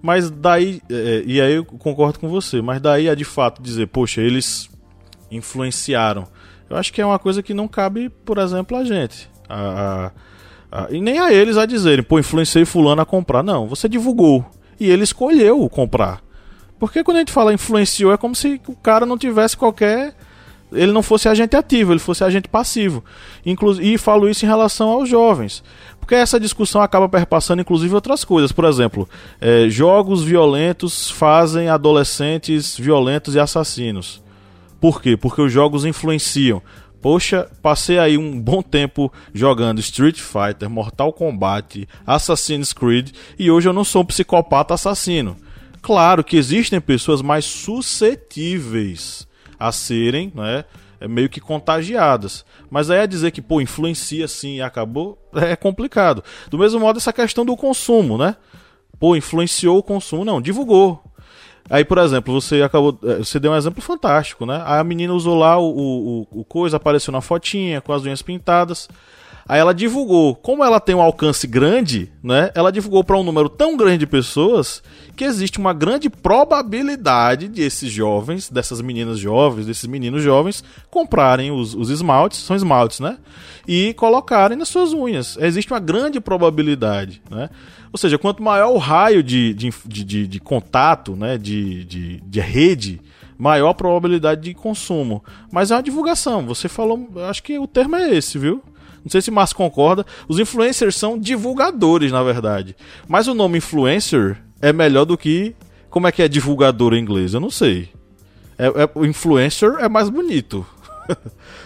Mas daí, é, e aí eu concordo com você, mas daí a de fato dizer, poxa, eles influenciaram. Eu acho que é uma coisa que não cabe, por exemplo, a gente. A, a, a, e nem a eles a dizerem, pô, influenciei fulano a comprar. Não, você divulgou. E ele escolheu comprar. Porque quando a gente fala influenciou, é como se o cara não tivesse qualquer. Ele não fosse agente ativo, ele fosse agente passivo. Inclu e falo isso em relação aos jovens. Porque essa discussão acaba perpassando inclusive outras coisas. Por exemplo, é, jogos violentos fazem adolescentes violentos e assassinos. Por quê? Porque os jogos influenciam. Poxa, passei aí um bom tempo jogando Street Fighter, Mortal Kombat, Assassin's Creed e hoje eu não sou um psicopata assassino. Claro que existem pessoas mais suscetíveis a serem, né, é meio que contagiadas. Mas aí a dizer que, pô, influencia sim e acabou, é complicado. Do mesmo modo, essa questão do consumo, né? Pô, influenciou o consumo. Não, divulgou. Aí, por exemplo, você acabou. É, você deu um exemplo fantástico, né? A menina usou lá o, o, o coisa, apareceu na fotinha, com as unhas pintadas. Aí ela divulgou. Como ela tem um alcance grande, né? Ela divulgou para um número tão grande de pessoas que existe uma grande probabilidade de esses jovens, dessas meninas jovens, desses meninos jovens, comprarem os, os esmaltes, são esmaltes, né? E colocarem nas suas unhas. Existe uma grande probabilidade, né? Ou seja, quanto maior o raio de, de, de, de contato, né? De, de, de rede, maior a probabilidade de consumo. Mas é uma divulgação. Você falou, acho que o termo é esse, viu? Não sei se o Márcio concorda. Os influencers são divulgadores, na verdade. Mas o nome influencer é melhor do que. Como é que é divulgador em inglês? Eu não sei. É, é, o influencer é mais bonito.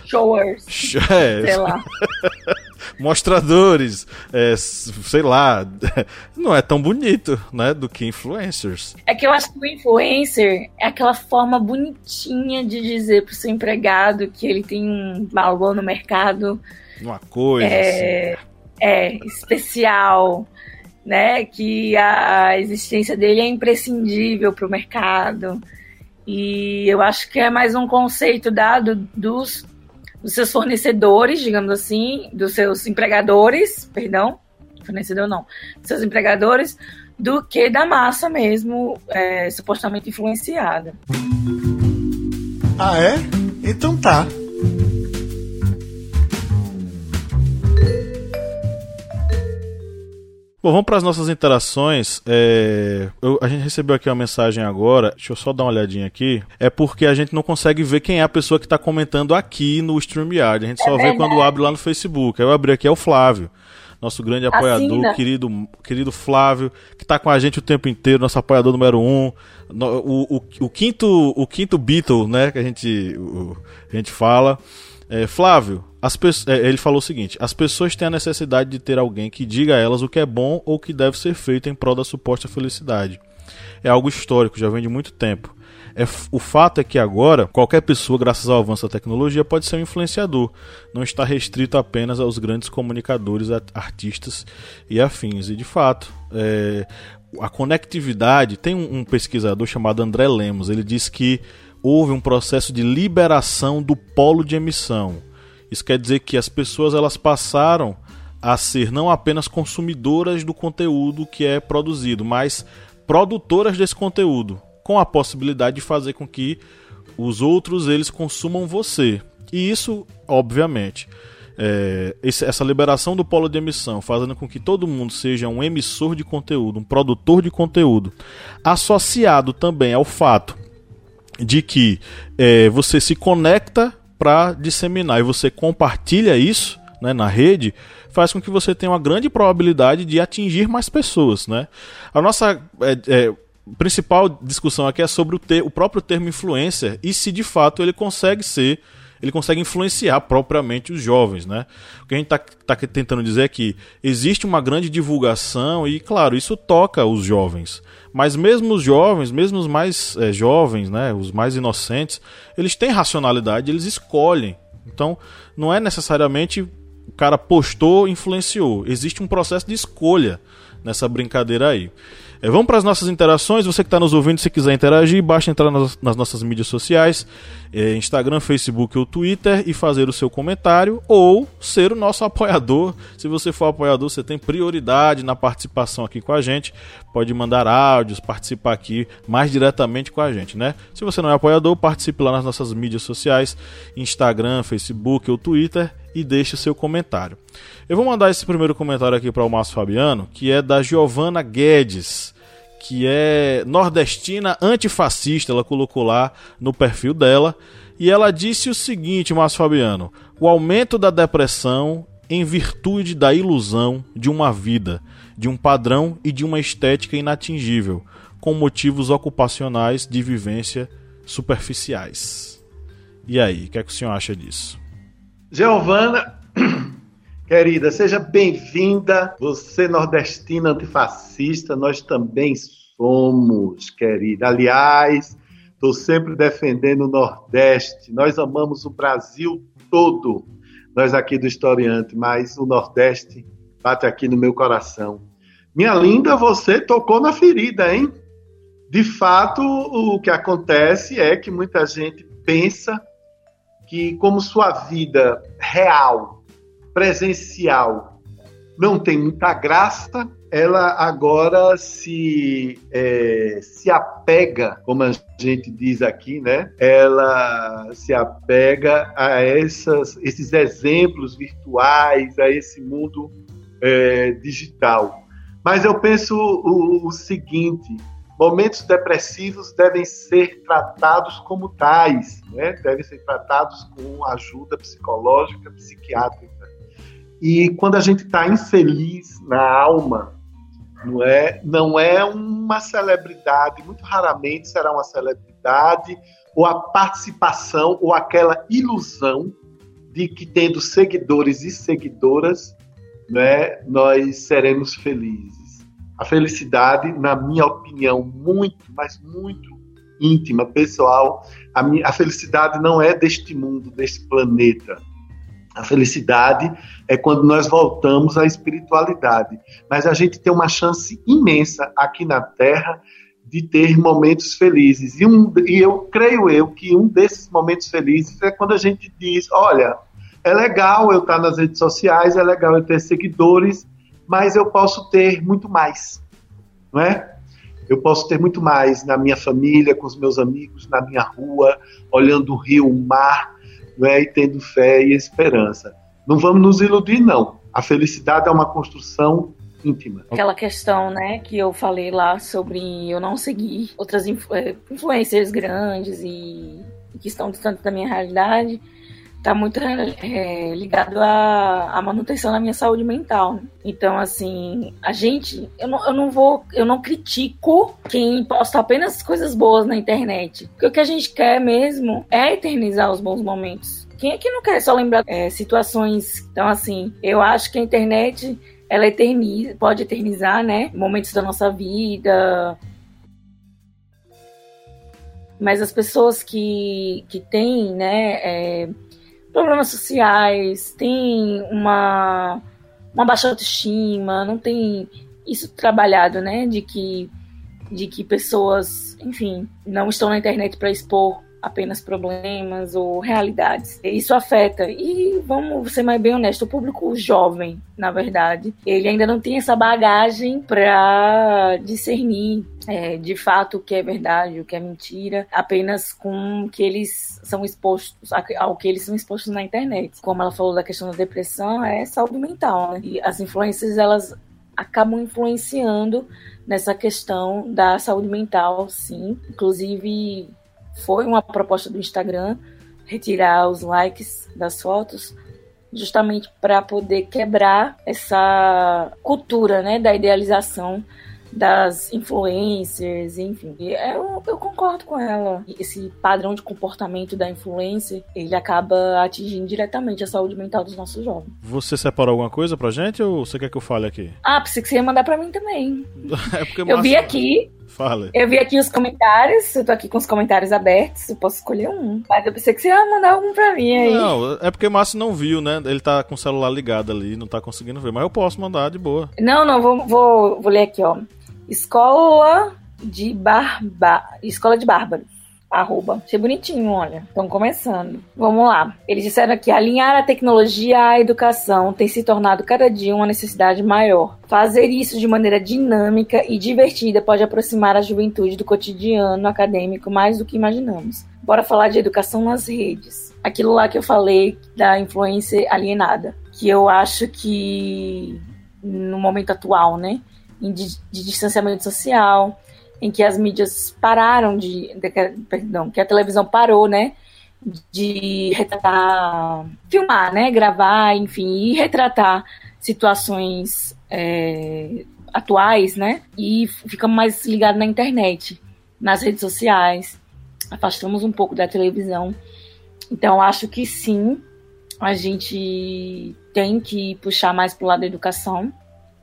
Showers. É. Sei lá. Mostradores, é, sei lá, não é tão bonito, né, do que influencers. É que eu acho que o influencer é aquela forma bonitinha de dizer pro seu empregado que ele tem um valor no mercado uma coisa é, assim. É, especial, né? Que a, a existência dele é imprescindível para o mercado. E eu acho que é mais um conceito dado dos, dos seus fornecedores, digamos assim, dos seus empregadores, perdão, fornecedor não, dos seus empregadores, do que da massa mesmo, é, supostamente influenciada. Ah, é? Então tá. Bom, vamos para as nossas interações. É... Eu, a gente recebeu aqui uma mensagem agora. Deixa eu só dar uma olhadinha aqui. É porque a gente não consegue ver quem é a pessoa que está comentando aqui no StreamYard. A gente só é vê quando abre lá no Facebook. Aí eu abri aqui, é o Flávio. nosso grande apoiador, querido, querido Flávio, que está com a gente o tempo inteiro, nosso apoiador número um, o, o, o quinto, o quinto Beatle, né, que a gente, o, a gente fala. É, Flávio, as é, ele falou o seguinte: as pessoas têm a necessidade de ter alguém que diga a elas o que é bom ou o que deve ser feito em prol da suposta felicidade. É algo histórico, já vem de muito tempo. É, o fato é que agora, qualquer pessoa, graças ao avanço da tecnologia, pode ser um influenciador. Não está restrito apenas aos grandes comunicadores, artistas e afins. E de fato, é, a conectividade. Tem um, um pesquisador chamado André Lemos. Ele diz que houve um processo de liberação do polo de emissão. Isso quer dizer que as pessoas elas passaram a ser não apenas consumidoras do conteúdo que é produzido, mas produtoras desse conteúdo, com a possibilidade de fazer com que os outros eles consumam você. E isso, obviamente, é, essa liberação do polo de emissão, fazendo com que todo mundo seja um emissor de conteúdo, um produtor de conteúdo, associado também ao fato de que é, você se conecta para disseminar e você compartilha isso né, na rede, faz com que você tenha uma grande probabilidade de atingir mais pessoas. Né? A nossa é, é, principal discussão aqui é sobre o, ter, o próprio termo influencer e se de fato ele consegue ser ele consegue influenciar propriamente os jovens, né? O que a gente está tá tentando dizer é que existe uma grande divulgação e, claro, isso toca os jovens. Mas mesmo os jovens, mesmo os mais é, jovens, né, os mais inocentes, eles têm racionalidade, eles escolhem. Então, não é necessariamente o cara postou, influenciou. Existe um processo de escolha nessa brincadeira aí. É, vamos para as nossas interações. Você que está nos ouvindo, se quiser interagir, basta entrar nas, nas nossas mídias sociais, é, Instagram, Facebook ou Twitter, e fazer o seu comentário ou ser o nosso apoiador. Se você for apoiador, você tem prioridade na participação aqui com a gente. Pode mandar áudios, participar aqui mais diretamente com a gente, né? Se você não é apoiador, participe lá nas nossas mídias sociais, Instagram, Facebook ou Twitter e deixe o seu comentário. Eu vou mandar esse primeiro comentário aqui para o Márcio Fabiano, que é da Giovana Guedes, que é nordestina antifascista, ela colocou lá no perfil dela, e ela disse o seguinte, Márcio Fabiano: o aumento da depressão em virtude da ilusão de uma vida, de um padrão e de uma estética inatingível, com motivos ocupacionais de vivência superficiais. E aí, o que, é que o senhor acha disso? Giovana, querida, seja bem-vinda. Você nordestina antifascista, nós também somos, querida. Aliás, estou sempre defendendo o Nordeste. Nós amamos o Brasil todo. Nós aqui do Historiante, mas o Nordeste bate aqui no meu coração. Minha linda, você tocou na ferida, hein? De fato, o que acontece é que muita gente pensa que, como sua vida real, presencial, não tem muita graça, ela agora se, é, se apega, como a gente diz aqui, né? Ela se apega a essas, esses exemplos virtuais, a esse mundo é, digital. Mas eu penso o, o seguinte: Momentos depressivos devem ser tratados como tais, né? devem ser tratados com ajuda psicológica, psiquiátrica. E quando a gente está infeliz na alma, não é, não é uma celebridade, muito raramente será uma celebridade, ou a participação, ou aquela ilusão de que tendo seguidores e seguidoras, né, nós seremos felizes. A felicidade, na minha opinião, muito, mas muito íntima, pessoal, a, minha, a felicidade não é deste mundo, deste planeta. A felicidade é quando nós voltamos à espiritualidade. Mas a gente tem uma chance imensa aqui na Terra de ter momentos felizes. E, um, e eu creio eu que um desses momentos felizes é quando a gente diz: olha, é legal eu estar nas redes sociais, é legal eu ter seguidores, mas eu posso ter muito mais, não é? Eu posso ter muito mais na minha família, com os meus amigos, na minha rua, olhando o rio, o mar, não é? e tendo fé e esperança. Não vamos nos iludir, não. A felicidade é uma construção íntima. Aquela questão, né, que eu falei lá sobre eu não seguir outras influ eh, grandes e que estão distantes da minha realidade tá muito é, ligado à, à, manutenção da minha saúde mental. Né? Então, assim, a gente, eu não, eu não vou, eu não critico quem posta apenas coisas boas na internet. Porque o que a gente quer mesmo é eternizar os bons momentos. Quem é que não quer só lembrar é, situações? Então, assim, eu acho que a internet ela eterniza, pode eternizar, né? Momentos da nossa vida, mas as pessoas que, que têm né, é, problemas sociais, têm uma, uma baixa autoestima, não tem isso trabalhado, né? De que, de que pessoas, enfim, não estão na internet para expor apenas problemas ou realidades. Isso afeta. E vamos ser mais bem honestos, o público jovem, na verdade, ele ainda não tem essa bagagem para discernir é, de fato o que é verdade, o que é mentira, apenas com que eles são expostos ao que eles são expostos na internet. Como ela falou da questão da depressão, é saúde mental, né? E as influências elas acabam influenciando nessa questão da saúde mental, sim. Inclusive foi uma proposta do Instagram retirar os likes das fotos justamente para poder quebrar essa cultura, né, da idealização das influencers, enfim. Eu, eu concordo com ela. Esse padrão de comportamento da influencer, ele acaba atingindo diretamente a saúde mental dos nossos jovens. Você separou alguma coisa pra gente ou você quer que eu fale aqui? Ah, pensei que você ia mandar pra mim também. é eu vi aqui Fala. Eu vi aqui os comentários, eu tô aqui com os comentários abertos, eu posso escolher um. Mas eu pensei que você ia mandar um pra mim aí. Não, é porque o Márcio não viu, né? Ele tá com o celular ligado ali, não tá conseguindo ver. Mas eu posso mandar de boa. Não, não, vou, vou, vou ler aqui, ó. Escola de Barba... Escola de Bárbaros arroba. Achei bonitinho, olha. Estão começando. Vamos lá. Eles disseram que alinhar a tecnologia à educação tem se tornado cada dia uma necessidade maior. Fazer isso de maneira dinâmica e divertida pode aproximar a juventude do cotidiano acadêmico mais do que imaginamos. Bora falar de educação nas redes. Aquilo lá que eu falei da influência alienada, que eu acho que no momento atual, né, de, de distanciamento social, em que as mídias pararam de, de, perdão, que a televisão parou, né, de retratar, filmar, né, gravar, enfim, e retratar situações é, atuais, né, e ficamos mais ligados na internet, nas redes sociais, afastamos um pouco da televisão. Então, acho que sim, a gente tem que puxar mais para o lado da educação,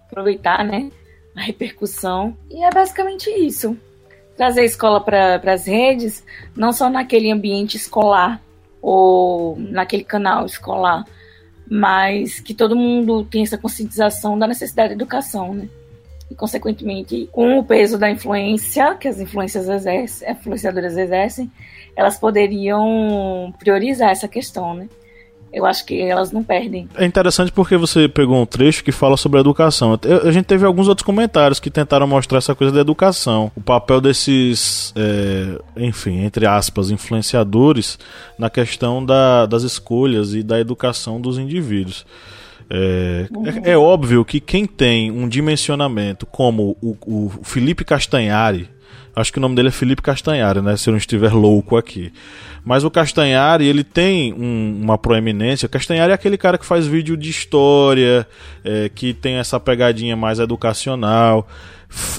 aproveitar, né, a repercussão. E é basicamente isso. Trazer a escola para as redes, não só naquele ambiente escolar ou naquele canal escolar, mas que todo mundo tenha essa conscientização da necessidade da educação, né? E, consequentemente, com o peso da influência que as influências exercem, influenciadoras exercem, elas poderiam priorizar essa questão, né? Eu acho que elas não perdem. É interessante porque você pegou um trecho que fala sobre a educação. A gente teve alguns outros comentários que tentaram mostrar essa coisa da educação, o papel desses, é, enfim, entre aspas, influenciadores na questão da, das escolhas e da educação dos indivíduos. É, é, é, óbvio que quem tem um dimensionamento como o, o Felipe Castanhari, acho que o nome dele é Felipe Castanhari, né? Se eu não estiver louco aqui. Mas o Castanhari, ele tem um, uma proeminência. Castanhari é aquele cara que faz vídeo de história, é, que tem essa pegadinha mais educacional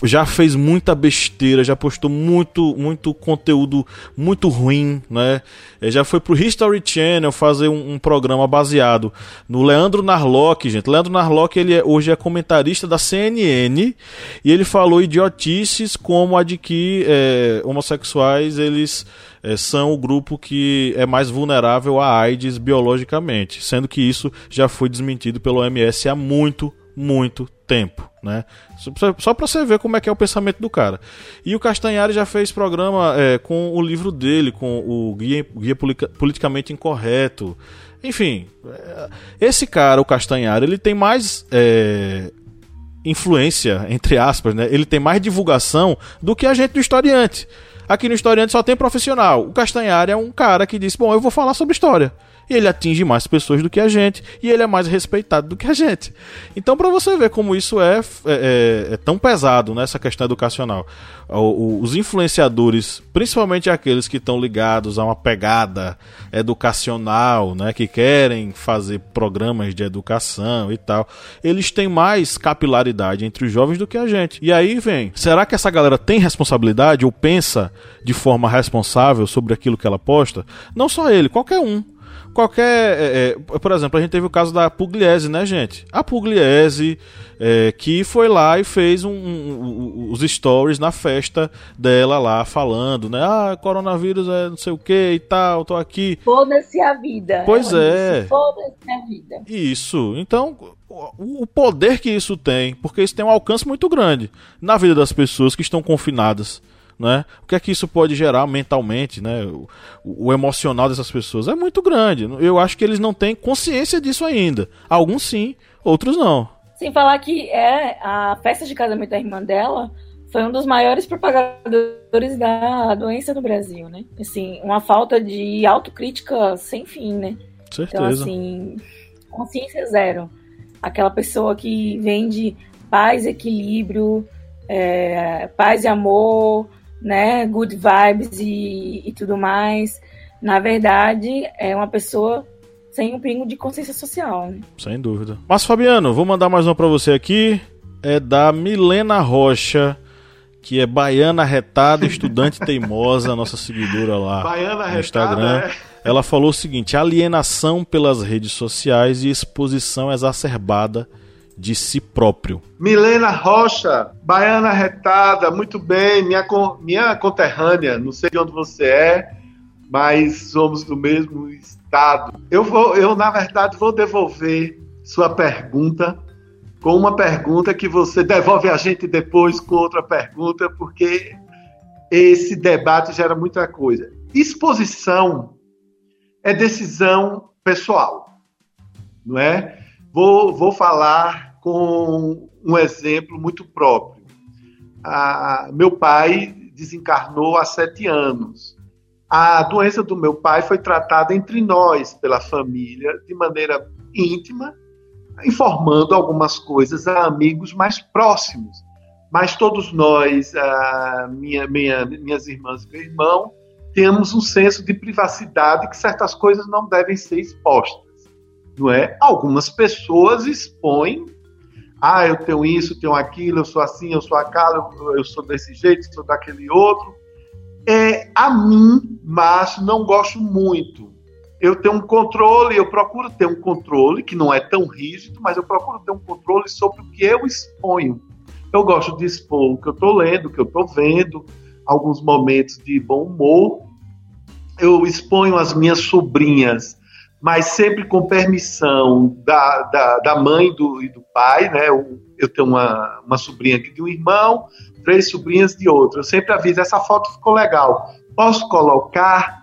já fez muita besteira, já postou muito, muito conteúdo muito ruim, né? É, já foi pro History Channel fazer um, um, programa baseado no Leandro Narlock, gente. Leandro Narlock, ele é, hoje é comentarista da CNN e ele falou idiotices como a de que é, homossexuais, eles é, são o grupo que é mais vulnerável à AIDS biologicamente, sendo que isso já foi desmentido pelo OMS há muito, muito tempo, né? Só para você ver como é que é o pensamento do cara. E o Castanhari já fez programa é, com o livro dele, com o Guia, Guia Politicamente Incorreto. Enfim, é, esse cara, o Castanhari, ele tem mais é, influência, entre aspas, né? Ele tem mais divulgação do que a gente do historiante. Aqui no historiante só tem profissional. O Castanhari é um cara que disse: Bom, eu vou falar sobre história. Ele atinge mais pessoas do que a gente e ele é mais respeitado do que a gente. Então, para você ver como isso é, é, é, é tão pesado nessa questão educacional, os influenciadores, principalmente aqueles que estão ligados a uma pegada educacional, né, que querem fazer programas de educação e tal, eles têm mais capilaridade entre os jovens do que a gente. E aí vem, será que essa galera tem responsabilidade ou pensa de forma responsável sobre aquilo que ela posta? Não só ele, qualquer um qualquer. É, é, por exemplo, a gente teve o caso da Pugliese, né, gente? A Pugliese, é, que foi lá e fez um, um, um, os stories na festa dela lá, falando, né? Ah, coronavírus é não sei o que e tal, tô aqui. Foda-se a vida. Pois é. Foda-se a vida. Isso. Então, o poder que isso tem, porque isso tem um alcance muito grande na vida das pessoas que estão confinadas né? O que é que isso pode gerar mentalmente, né? O, o, emocional dessas pessoas é muito grande. Eu acho que eles não têm consciência disso ainda. Alguns sim, outros não. Sem falar que é a festa de casamento da irmã dela foi um dos maiores propagadores da doença no Brasil, né? Assim, uma falta de autocrítica sem fim, né? Certeza. Então, assim, consciência zero. Aquela pessoa que vende paz, equilíbrio, é, paz e amor, né, good vibes e, e tudo mais, na verdade é uma pessoa sem um pingo de consciência social. Né? Sem dúvida. Mas Fabiano, vou mandar mais uma para você aqui. É da Milena Rocha, que é baiana retada, estudante teimosa, nossa seguidora lá baiana no Instagram. Retada, é... Ela falou o seguinte: alienação pelas redes sociais e exposição exacerbada de si próprio. Milena Rocha, baiana retada, muito bem, minha, minha conterrânea, não sei de onde você é, mas somos do mesmo estado. Eu vou, eu na verdade vou devolver sua pergunta com uma pergunta que você devolve a gente depois com outra pergunta, porque esse debate gera muita coisa. Exposição é decisão pessoal, não é? Vou, vou falar com um exemplo muito próprio. Ah, meu pai desencarnou há sete anos. A doença do meu pai foi tratada entre nós, pela família, de maneira íntima, informando algumas coisas a amigos mais próximos. Mas todos nós, ah, minha, minha, minhas irmãs e meu irmão, temos um senso de privacidade que certas coisas não devem ser expostas não é? Algumas pessoas expõem, ah, eu tenho isso, tenho aquilo, eu sou assim, eu sou aquilo, eu sou desse jeito, sou daquele outro. É, a mim, mas não gosto muito. Eu tenho um controle, eu procuro ter um controle que não é tão rígido, mas eu procuro ter um controle sobre o que eu exponho. Eu gosto de expor o que eu estou lendo, o que eu estou vendo, alguns momentos de bom humor. Eu exponho as minhas sobrinhas mas sempre com permissão da, da, da mãe do, e do pai, né? Eu, eu tenho uma, uma sobrinha aqui de um irmão, três sobrinhas de outro. Eu sempre aviso, essa foto ficou legal. Posso colocar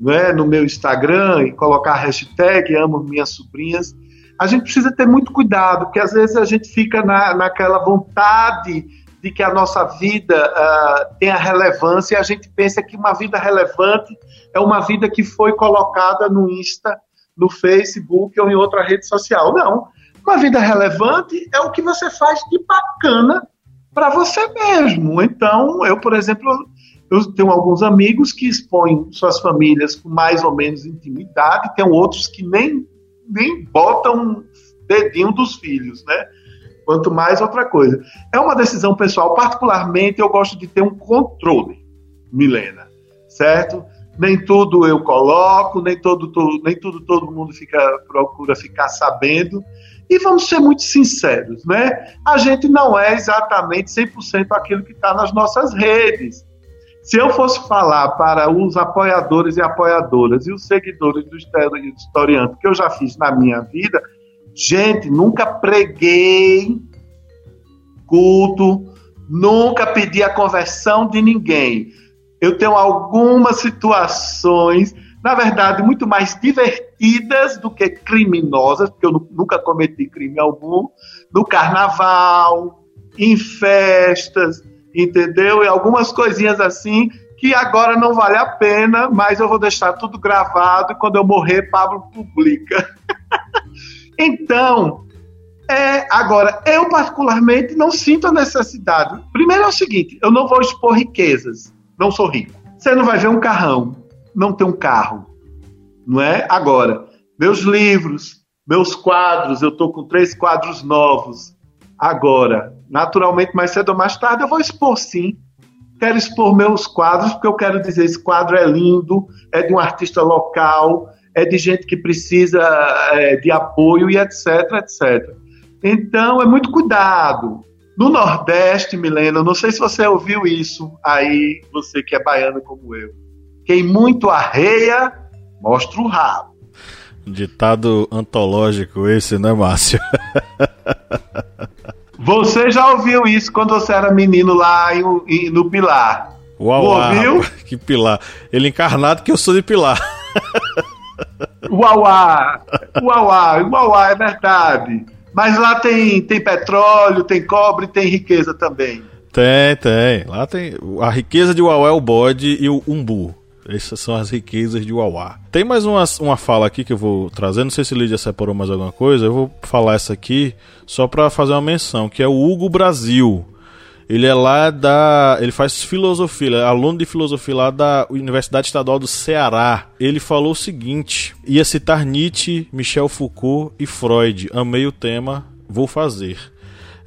né, no meu Instagram e colocar a hashtag amo minhas sobrinhas. A gente precisa ter muito cuidado, porque às vezes a gente fica na, naquela vontade de que a nossa vida uh, tenha relevância e a gente pensa que uma vida relevante é uma vida que foi colocada no Insta no Facebook ou em outra rede social. Não. Uma vida relevante é o que você faz de bacana para você mesmo. Então, eu, por exemplo, eu tenho alguns amigos que expõem suas famílias com mais ou menos intimidade, tem outros que nem, nem botam dedinho dos filhos, né? Quanto mais outra coisa. É uma decisão pessoal, particularmente eu gosto de ter um controle, Milena, certo? nem tudo eu coloco, nem, todo, todo, nem tudo todo mundo fica, procura ficar sabendo. E vamos ser muito sinceros, né? A gente não é exatamente 100% aquilo que está nas nossas redes. Se eu fosse falar para os apoiadores e apoiadoras e os seguidores do historiante que eu já fiz na minha vida, gente, nunca preguei culto, nunca pedi a conversão de ninguém eu tenho algumas situações, na verdade, muito mais divertidas do que criminosas, porque eu nunca cometi crime algum, no carnaval, em festas, entendeu? E algumas coisinhas assim que agora não vale a pena, mas eu vou deixar tudo gravado e quando eu morrer, Pablo publica. então, é, agora, eu particularmente não sinto a necessidade. Primeiro é o seguinte: eu não vou expor riquezas, não sou rico. Você não vai ver um carrão, não tem um carro, não é? Agora, meus livros, meus quadros, eu estou com três quadros novos. Agora, naturalmente, mais cedo ou mais tarde, eu vou expor sim quero expor meus quadros, porque eu quero dizer: esse quadro é lindo, é de um artista local, é de gente que precisa é, de apoio e etc, etc. Então, é muito cuidado. No Nordeste, Milena, não sei se você ouviu isso aí, você que é baiano como eu. Quem muito arreia, mostra o rabo. Ditado antológico esse, né, Márcio? Você já ouviu isso quando você era menino lá em, em, no Pilar? Uau, ouviu? Que Pilar. Ele encarnado que eu sou de Pilar. Uauá! Uauá! Uauá, é verdade. Mas lá tem, tem petróleo, tem cobre, tem riqueza também. Tem, tem. Lá tem. A riqueza de Uauá é o bode e o umbu. Essas são as riquezas de Uauá. Tem mais uma, uma fala aqui que eu vou trazer. Não sei se Lídia separou mais alguma coisa. Eu vou falar essa aqui só para fazer uma menção, que é o Hugo Brasil. Ele é lá da. Ele faz filosofia, ele é aluno de filosofia lá da Universidade Estadual do Ceará. Ele falou o seguinte: ia citar Nietzsche, Michel Foucault e Freud. Amei o tema, vou fazer.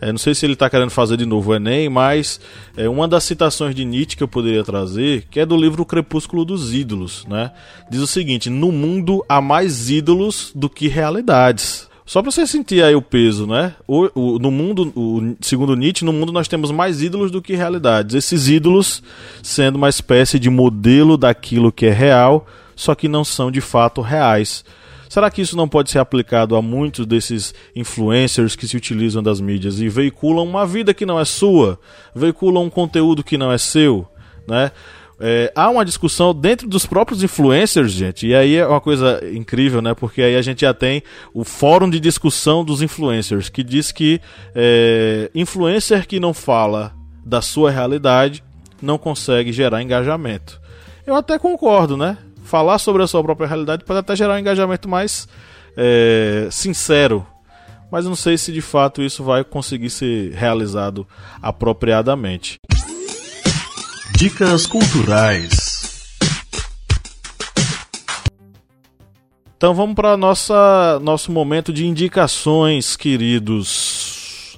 É, não sei se ele está querendo fazer de novo o Enem, mas é, uma das citações de Nietzsche que eu poderia trazer, que é do livro O Crepúsculo dos Ídolos, né? Diz o seguinte: No mundo há mais ídolos do que realidades. Só para você sentir aí o peso, né? O, o, no mundo, o, segundo Nietzsche, no mundo nós temos mais ídolos do que realidades. Esses ídolos sendo uma espécie de modelo daquilo que é real, só que não são de fato reais. Será que isso não pode ser aplicado a muitos desses influencers que se utilizam das mídias e veiculam uma vida que não é sua, veiculam um conteúdo que não é seu, né? É, há uma discussão dentro dos próprios influencers, gente, e aí é uma coisa incrível, né? Porque aí a gente já tem o fórum de discussão dos influencers, que diz que é, influencer que não fala da sua realidade não consegue gerar engajamento. Eu até concordo, né? falar sobre a sua própria realidade pode até gerar um engajamento mais é, sincero. Mas não sei se de fato isso vai conseguir ser realizado apropriadamente. Dicas culturais. Então vamos para nossa nosso momento de indicações, queridos.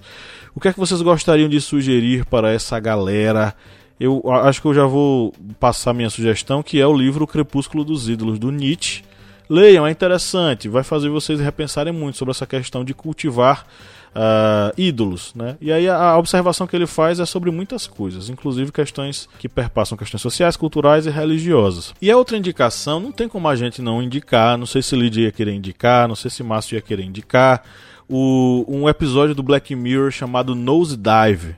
O que é que vocês gostariam de sugerir para essa galera eu acho que eu já vou passar minha sugestão, que é o livro O Crepúsculo dos Ídolos, do Nietzsche. Leiam, é interessante, vai fazer vocês repensarem muito sobre essa questão de cultivar uh, ídolos, né? E aí a, a, observação que ele faz é sobre muitas coisas, inclusive questões que perpassam questões sociais, culturais e religiosas. E a outra indicação, não tem como a gente não indicar, não sei se Lidia ia querer indicar, não sei se Márcio ia querer indicar, o, um episódio do Black Mirror chamado Nose Dive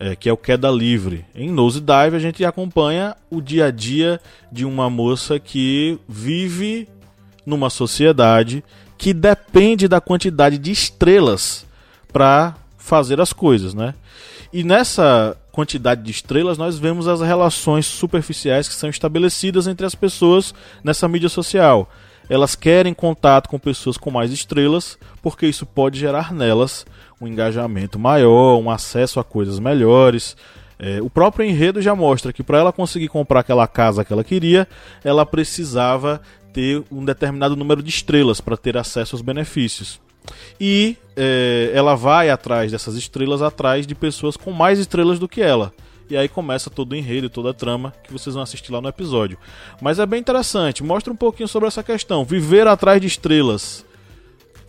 é, que é o Queda Livre. Em Nosedive a gente acompanha o dia a dia de uma moça que vive numa sociedade que depende da quantidade de estrelas para fazer as coisas, né? E nessa quantidade de estrelas nós vemos as relações superficiais que são estabelecidas entre as pessoas nessa mídia social. Elas querem contato com pessoas com mais estrelas, porque isso pode gerar nelas um engajamento maior, um acesso a coisas melhores. É, o próprio enredo já mostra que para ela conseguir comprar aquela casa que ela queria, ela precisava ter um determinado número de estrelas para ter acesso aos benefícios. E é, ela vai atrás dessas estrelas, atrás de pessoas com mais estrelas do que ela. E aí começa todo o enredo toda a trama que vocês vão assistir lá no episódio. Mas é bem interessante, mostra um pouquinho sobre essa questão. Viver atrás de estrelas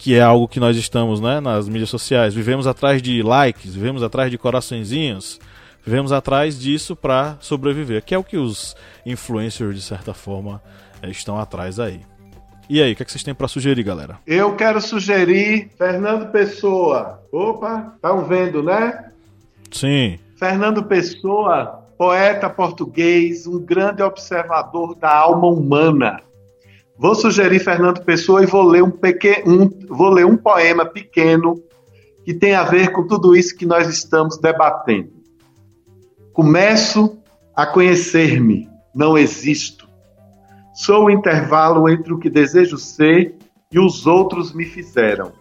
que é algo que nós estamos né, nas mídias sociais. Vivemos atrás de likes, vivemos atrás de coraçõezinhos, vivemos atrás disso para sobreviver, que é o que os influencers, de certa forma, eh, estão atrás aí. E aí, o que, é que vocês têm para sugerir, galera? Eu quero sugerir Fernando Pessoa. Opa, estão vendo, né? Sim. Fernando Pessoa, poeta português, um grande observador da alma humana. Vou sugerir Fernando Pessoa e vou ler um, pequeno, um, vou ler um poema pequeno que tem a ver com tudo isso que nós estamos debatendo. Começo a conhecer-me, não existo. Sou o intervalo entre o que desejo ser e os outros me fizeram.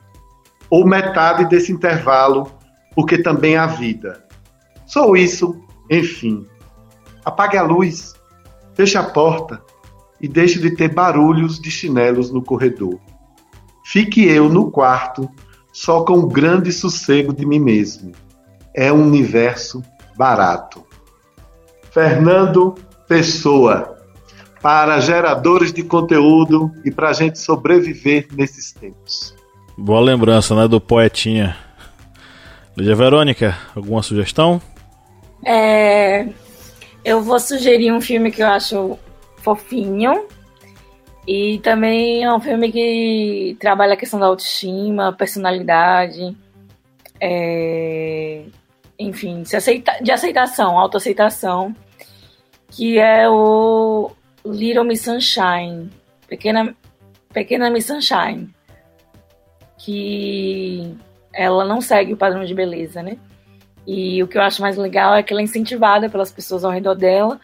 Ou metade desse intervalo, porque também há vida. Sou isso, enfim. Apague a luz, feche a porta e deixe de ter barulhos de chinelos no corredor. Fique eu no quarto, só com o grande sossego de mim mesmo. É um universo barato. Fernando Pessoa, para geradores de conteúdo e para a gente sobreviver nesses tempos. Boa lembrança, né, do poetinha. Lídia Verônica, alguma sugestão? É, eu vou sugerir um filme que eu acho fofinho. E também é um filme que trabalha a questão da autoestima, personalidade, é, enfim, aceita, de aceitação, autoaceitação, que é o Little Miss Sunshine, Pequena, Pequena Miss Sunshine, que ela não segue o padrão de beleza, né? E o que eu acho mais legal é que ela é incentivada pelas pessoas ao redor dela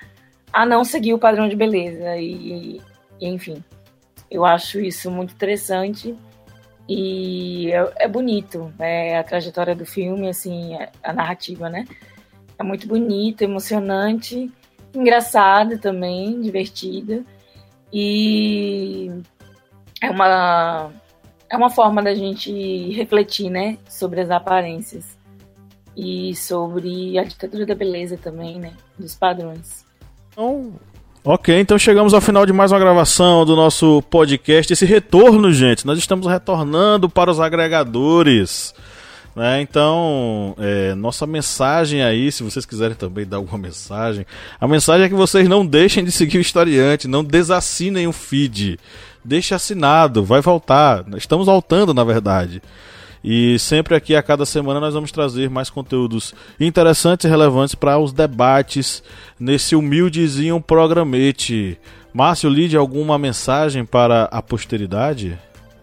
a não seguir o padrão de beleza. E, e enfim, eu acho isso muito interessante e é, é, bonito. É a trajetória do filme, assim, é, a narrativa, né? É muito bonita, emocionante, engraçada também, divertida. E é uma, é uma forma da gente refletir, né? Sobre as aparências e sobre a ditadura da beleza também, né? Dos padrões. Então, ok, então chegamos ao final de mais uma gravação do nosso podcast. Esse retorno, gente, nós estamos retornando para os agregadores. Né? Então, é, nossa mensagem aí, se vocês quiserem também dar alguma mensagem, a mensagem é que vocês não deixem de seguir o historiante, não desassinem o feed. Deixe assinado, vai voltar. Estamos voltando, na verdade. E sempre aqui, a cada semana, nós vamos trazer mais conteúdos interessantes e relevantes para os debates nesse humildezinho programete. Márcio, lide alguma mensagem para a posteridade?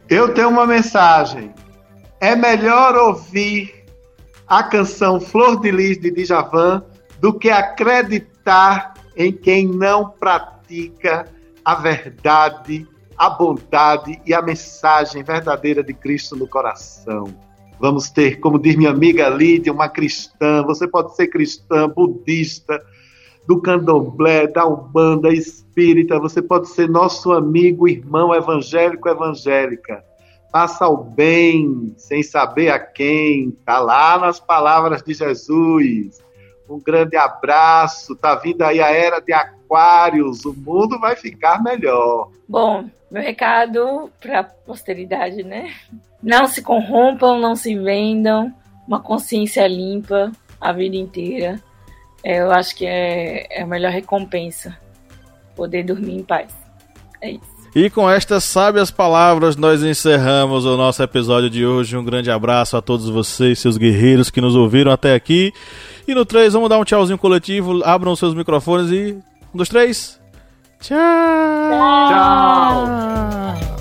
Eu tenho uma mensagem. É melhor ouvir a canção Flor de Lis de Djavan do que acreditar em quem não pratica a verdade a bondade e a mensagem verdadeira de Cristo no coração. Vamos ter, como diz minha amiga Lídia, uma cristã. Você pode ser cristã, budista, do candomblé, da umbanda, espírita. Você pode ser nosso amigo, irmão evangélico, evangélica. Faça o bem sem saber a quem. Está lá nas palavras de Jesus. Um grande abraço. Tá vindo aí a era de Aquários. O mundo vai ficar melhor. Bom, meu recado para a posteridade, né? Não se corrompam, não se vendam, uma consciência limpa a vida inteira. É, eu acho que é, é a melhor recompensa poder dormir em paz. É isso. E com estas sábias palavras, nós encerramos o nosso episódio de hoje. Um grande abraço a todos vocês, seus guerreiros que nos ouviram até aqui. E no 3, vamos dar um tchauzinho coletivo. Abram seus microfones e. Um, dois, três. Tchau! Tchau!